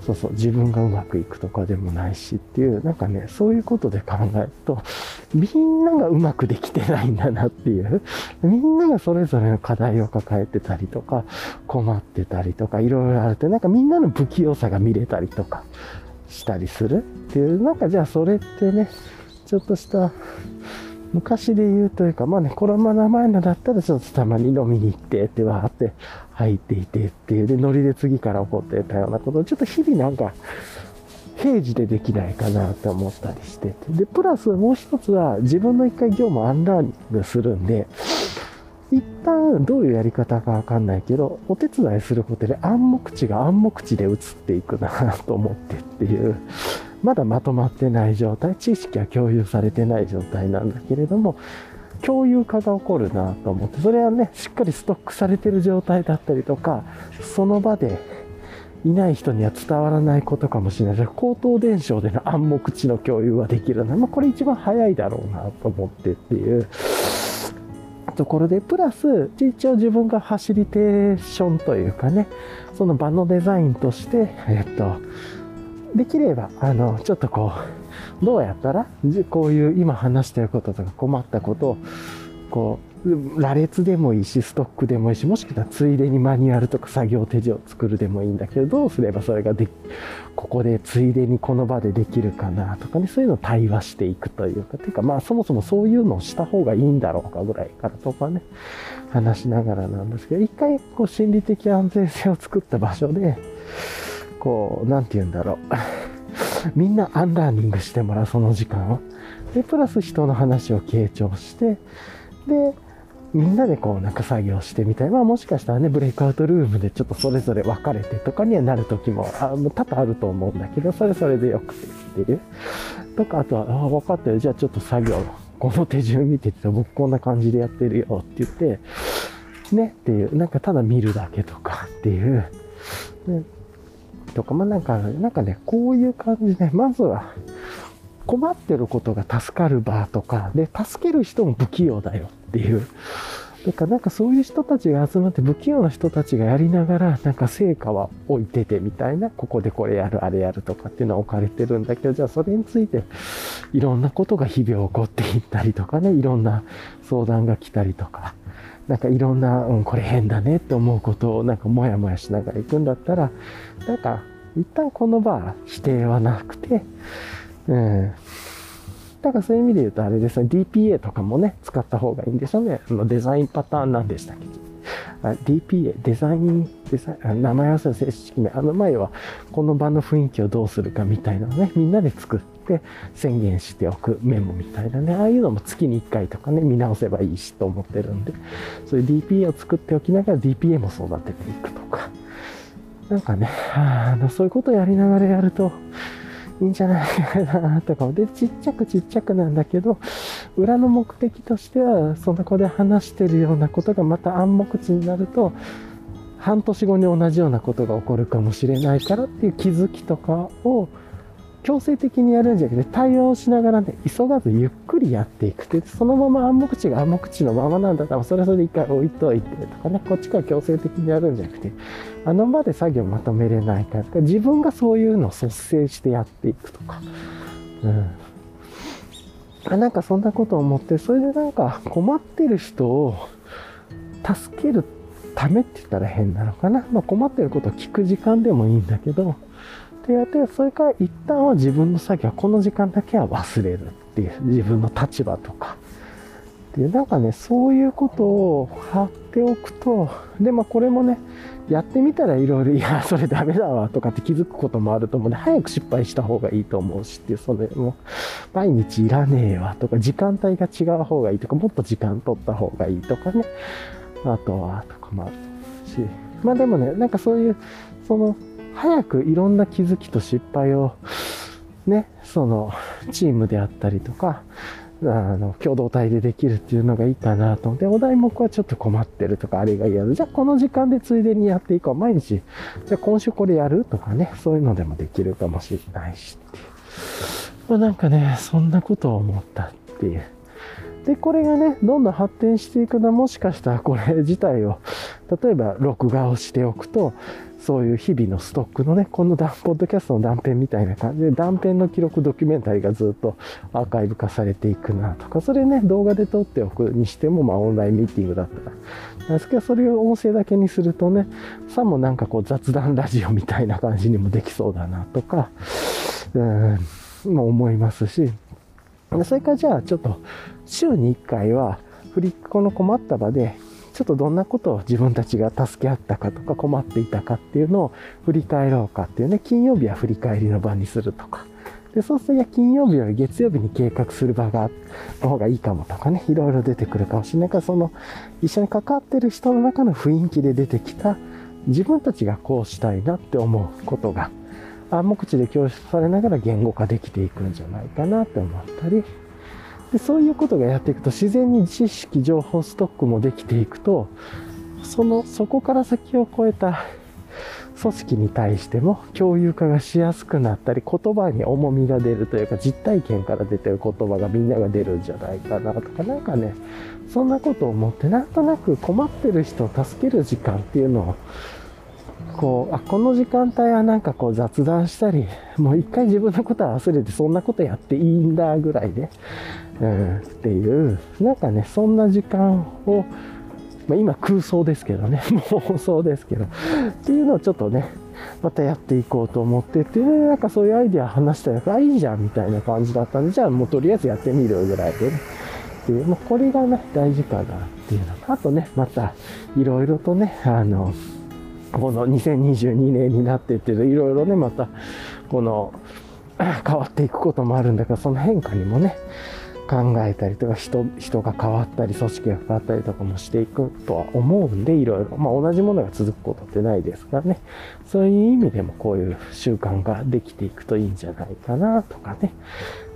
そうそう、自分がうまくいくとかでもないしっていう、なんかね、そういうことで考えると、みんながうまくできてないんだなっていう、みんながそれぞれの課題を抱えてたりとか、困ってたりとか、いろいろあるって、なんかみんなの不器用さが見れたりとかしたりするっていう、なんかじゃあそれってね、ちょっとした昔で言うというか、まあね、コロナ前のだったらちょっとたまに飲みに行ってってわーって入っていてっていう、で、ノリで次から起こってたようなことを、ちょっと日々なんか、平時でできないかなって思ったりしてて。で、プラスもう一つは自分の一回業務アンラーニングするんで、一旦どういうやり方かわかんないけど、お手伝いすることで暗黙知が暗黙知で移っていくなと思ってっていう、まだまとまってない状態、知識は共有されてない状態なんだけれども、共有化が起こるなと思って、それはね、しっかりストックされてる状態だったりとか、その場でいない人には伝わらないことかもしれないし口頭伝承での暗黙知の共有はできるな。まあ、これ一番早いだろうなと思ってっていうところで、プラス、一応自分がファシリテーションというかね、その場のデザインとして、えっと、できれば、あの、ちょっとこう、どうやったら、こういう今話してることとか困ったことを、こう、羅列でもいいし、ストックでもいいし、もしくはついでにマニュアルとか作業手順を作るでもいいんだけど、どうすればそれがでここでついでにこの場でできるかなとかね、そういうのを対話していくというか、ていうかまあそもそもそういうのをした方がいいんだろうかぐらいからとかね、話しながらなんですけど、一回こう心理的安全性を作った場所で、こう、なんて言うんだろう。みんなアンラーニングしてもらう、その時間を。で、プラス人の話を傾聴して、で、みんなでこうなんか作業してみたい。まあもしかしたらね、ブレイクアウトルームでちょっとそれぞれ分かれてとかにはなる時も、あもう多々あると思うんだけど、それそれでよくてっていう。とか、あとは、あ分かったよ。じゃあちょっと作業、この手順見てて、僕こんな感じでやってるよって言って、ねっていう、なんかただ見るだけとかっていう、とか、まあなんか、なんかね、こういう感じで、まずは、困ってることが助かる場とか、で、助ける人も不器用だよっていう。だからなんかそういう人たちが集まって不器用な人たちがやりながらなんか成果は置いててみたいなここでこれやるあれやるとかっていうのは置かれてるんだけどじゃあそれについていろんなことが日々起こっていったりとかねいろんな相談が来たりとかなんかいろんな、うん、これ変だねって思うことをなんかモヤモヤしながら行くんだったら、なんか一旦この場否定はなくて、うん。だかそういう意味で言うとあれですね、DPA とかもね、使った方がいいんでしょうね。あのデザインパターンなんでしたっけ？あ DPA、デザイン、デザイン、名前合わせの正式名。あの前は、この場の雰囲気をどうするかみたいなのね、みんなで作って宣言しておくメモみたいなね、ああいうのも月に1回とかね、見直せばいいしと思ってるんで、そういう DPA を作っておきながら DPA も育てていくとか、なんかね、あそういうことをやりながらやると、いいんじゃないかなとか。で、ちっちゃくちっちゃくなんだけど、裏の目的としては、その子で話してるようなことがまた暗黙知になると、半年後に同じようなことが起こるかもしれないからっていう気づきとかを強制的にやるんじゃなくて対応しながらね急がずゆっくりやっていくってそのまま暗黙知が暗黙知のままなんだったらそれそれで一回置いといてとかねこっちから強制的にやるんじゃなくてあの場で作業まとめれないかとか自分がそういうのを率先してやっていくとか。うん。なんかそんなことを思ってそれでなんか困ってる人を助けるためって言ったら変なのかな、まあ、困ってることを聞く時間でもいいんだけどでやって、それから一旦は自分の作業、この時間だけは忘れるっていう、自分の立場とか。っていう、なんかね、そういうことを貼っておくと、で、まあこれもね、やってみたらいろいろ、いや、それダメだわとかって気づくこともあると思うんで、早く失敗した方がいいと思うしって、それも、毎日いらねえわとか、時間帯が違う方がいいとか、もっと時間取った方がいいとかね、あとは、とかもあるし、まあでもね、なんかそういう、その、早くいろんな気づきと失敗をね、そのチームであったりとか、あの、共同体でできるっていうのがいいかなと思って、お題目はちょっと困ってるとか、あれが嫌だ。じゃあこの時間でついでにやっていこう。毎日、じゃあ今週これやるとかね、そういうのでもできるかもしれないしって。まあなんかね、そんなことを思ったっていう。で、これがね、どんどん発展していくのはもしかしたらこれ自体を、例えば録画をしておくと、そういう日々のストックのね、このダンポッドキャストの断片みたいな感じで、断片の記録ドキュメンタリーがずっとアーカイブ化されていくなとか、それね、動画で撮っておくにしても、まあオンラインミーティングだったら。ですけど、それを音声だけにするとね、さもなんかこう雑談ラジオみたいな感じにもできそうだなとか、うん、も思いますし、それからじゃあちょっと週に1回は、フリックの困った場でちょっとどんなことを自分たちが助け合ったかとか困っていたかっていうのを振り返ろうかっていうね、金曜日は振り返りの場にするとか。で、そうすると、金曜日より月曜日に計画する場が、の方がいいかもとかね、いろいろ出てくるかもしれないから、その、一緒に関わってる人の中の雰囲気で出てきた、自分たちがこうしたいなって思うことが、暗黙知で教出されながら言語化できていくんじゃないかなって思ったり、でそういうことがやっていくと自然に知識情報ストックもできていくとそのそこから先を超えた組織に対しても共有化がしやすくなったり言葉に重みが出るというか実体験から出てる言葉がみんなが出るんじゃないかなとかなんかねそんなことを思ってなんとなく困ってる人を助ける時間っていうのをこう、あ、この時間帯はなんかこう雑談したり、もう一回自分のことは忘れてそんなことやっていいんだぐらいで、うん、っていう、なんかね、そんな時間を、まあ、今空想ですけどね、妄想ですけど、っていうのをちょっとね、またやっていこうと思ってて、なんかそういうアイディア話したら、あ、いいじゃんみたいな感じだったんで、じゃあもうとりあえずやってみるぐらいでね。っていう、まあ、これがね、大事かなっていうのと、あとね、また、いろいろとね、あの、この2022年になっていっていろいろね、また、この、変わっていくこともあるんだから、その変化にもね、考えたりとか人人が変わったり組織が変わったりとかもしていくとは思うんでいろいろ、ま、同じものが続くことってないですからね。そういう意味でもこういう習慣ができていくといいんじゃないかなとかね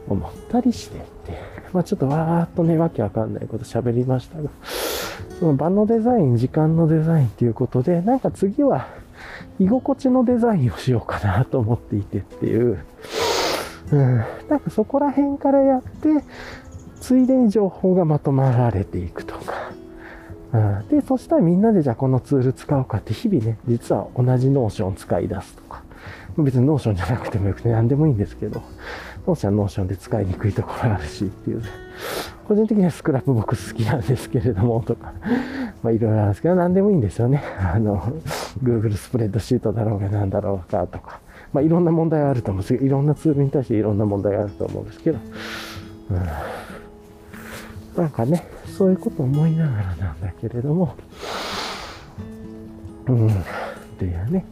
思ったりしていて、まあ、ちょっとわーっとねわけわかんないこと喋りましたが その場のデザイン時間のデザインっていうことでなんか次は居心地のデザインをしようかなと思っていてっていううん、なんかそこら辺からやって、ついでに情報がまとまられていくとか。うん、で、そしたらみんなでじゃあこのツール使おうかって日々ね、実は同じ Notion 使い出すとか。別に Notion じゃなくてもよくて何でもいいんですけど、 Notion は Notion で使いにくいところあるしっていう。個人的には Scrapbox 好きなんですけれども、とか、まあいろいろあるんですけど、何でもいいんですよね。あの、Google スプレッドシートだろうが何だろうがとか。まあ、いろんな問題はあると思うんですけど、いろんなツールに対していろんな問題があると思うんですけど、うん、なんかね、そういうこと思いながらなんだけれども、うん、っていうね。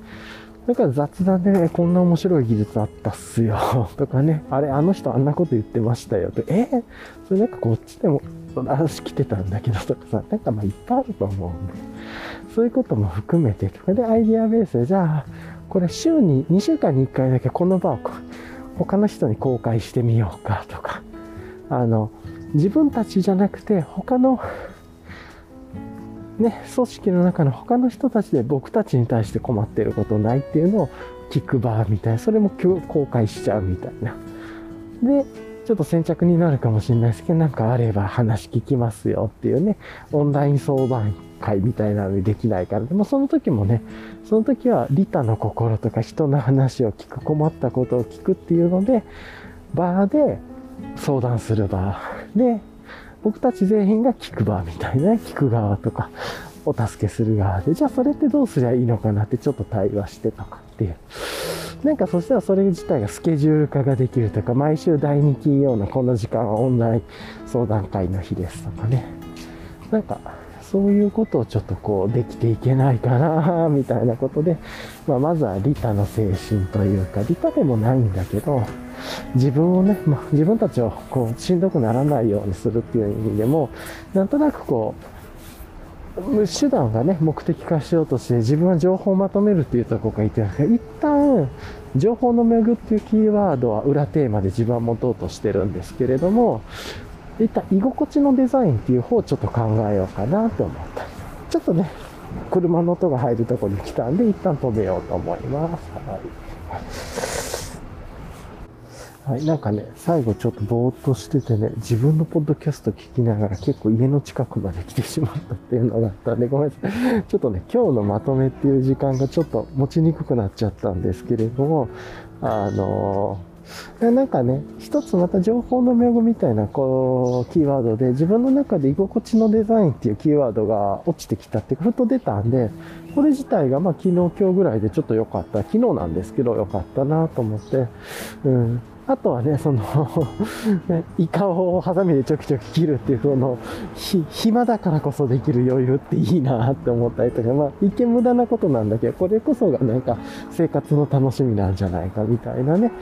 だから雑談でね、こんな面白い技術あったっすよ。とかね、あれ、あの人あんなこと言ってましたよ。とえー、それなんかこっちでも話来てたんだけどとかさ、なんかまあいっぱいあると思うんで、そういうことも含めてとか。でアイディアベースで、じゃあ、これ週に2週間に1回だけこの場を他の人に公開してみようかとか。あの自分たちじゃなくて他のね組織の中の他の人たちで僕たちに対して困ってることないっていうのを聞く場みたいなそれも公開しちゃうみたいなでちょっと先着になるかもしれないですけどなんかあれば話聞きますよっていうねオンライン相談会みたいなのにできないから。でもその時もね、その時は利他の心とか人の話を聞く、困ったことを聞くっていうので、バーで相談する場で、僕たち全員が聞く場みたいな、聞く側とか、お助けする側で、じゃあそれってどうすりゃいいのかなってちょっと対話してとかっていう。なんかそしたらそれ自体がスケジュール化ができるとか、毎週第2金曜のこの時間はオンライン相談会の日ですとかね。なんかそういうことをちょっとこうできていけないかな、みたいなことで、まあ、まずは利他の精神というか、利他でもないんだけど、自分をね、まあ、自分たちをこうしんどくならないようにするっていう意味でも、なんとなくこう、手段がね、目的化しようとして、自分は情報をまとめるっていうところが言ってるんですけ。ど、一旦、情報の巡っていうキーワードは裏テーマで自分は持とうとしてるんですけれども、いった居心地のデザインっていう方をちょっと考えようかなと思った。ちょっとね、車の音が入るとこに来たんで、一旦止めようと思います。はい、なんかね、最後ちょっとぼーっとしててね、自分のポッドキャスト聞きながら結構家の近くまで来てしまったっていうのがあったんで、ごめんなさい。ちょっとね、今日のまとめっていう時間がちょっと持ちにくくなっちゃったんですけれども、あのー、なんかね、一つまた情報の名語みたいな、こう、キーワードで、自分の中で居心地のデザインっていうキーワードが落ちてきたって、ふと出たんで、これ自体がまあ昨日今日ぐらいでちょっと良かった。昨日なんですけど良かったなと思って、うん。あとはね、その、イカをハサミでちょきちょき切るっていう、その、暇だからこそできる余裕っていいなって思ったりとか、まあ、一見無駄なことなんだけど、これこそがなんか生活の楽しみなんじゃないかみたいなね、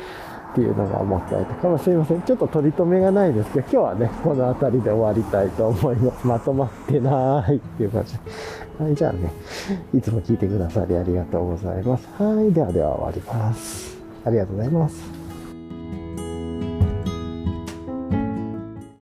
っていうのが思ったりとか、まあ、すいません。ちょっと取り留めがないですけど、今日はね、この辺りで終わりたいと思います。まとまってないっていう感じ。はい、じゃあね、いつも聞いてくださりありがとうございます。はい、ではでは終わります。ありがとうございます。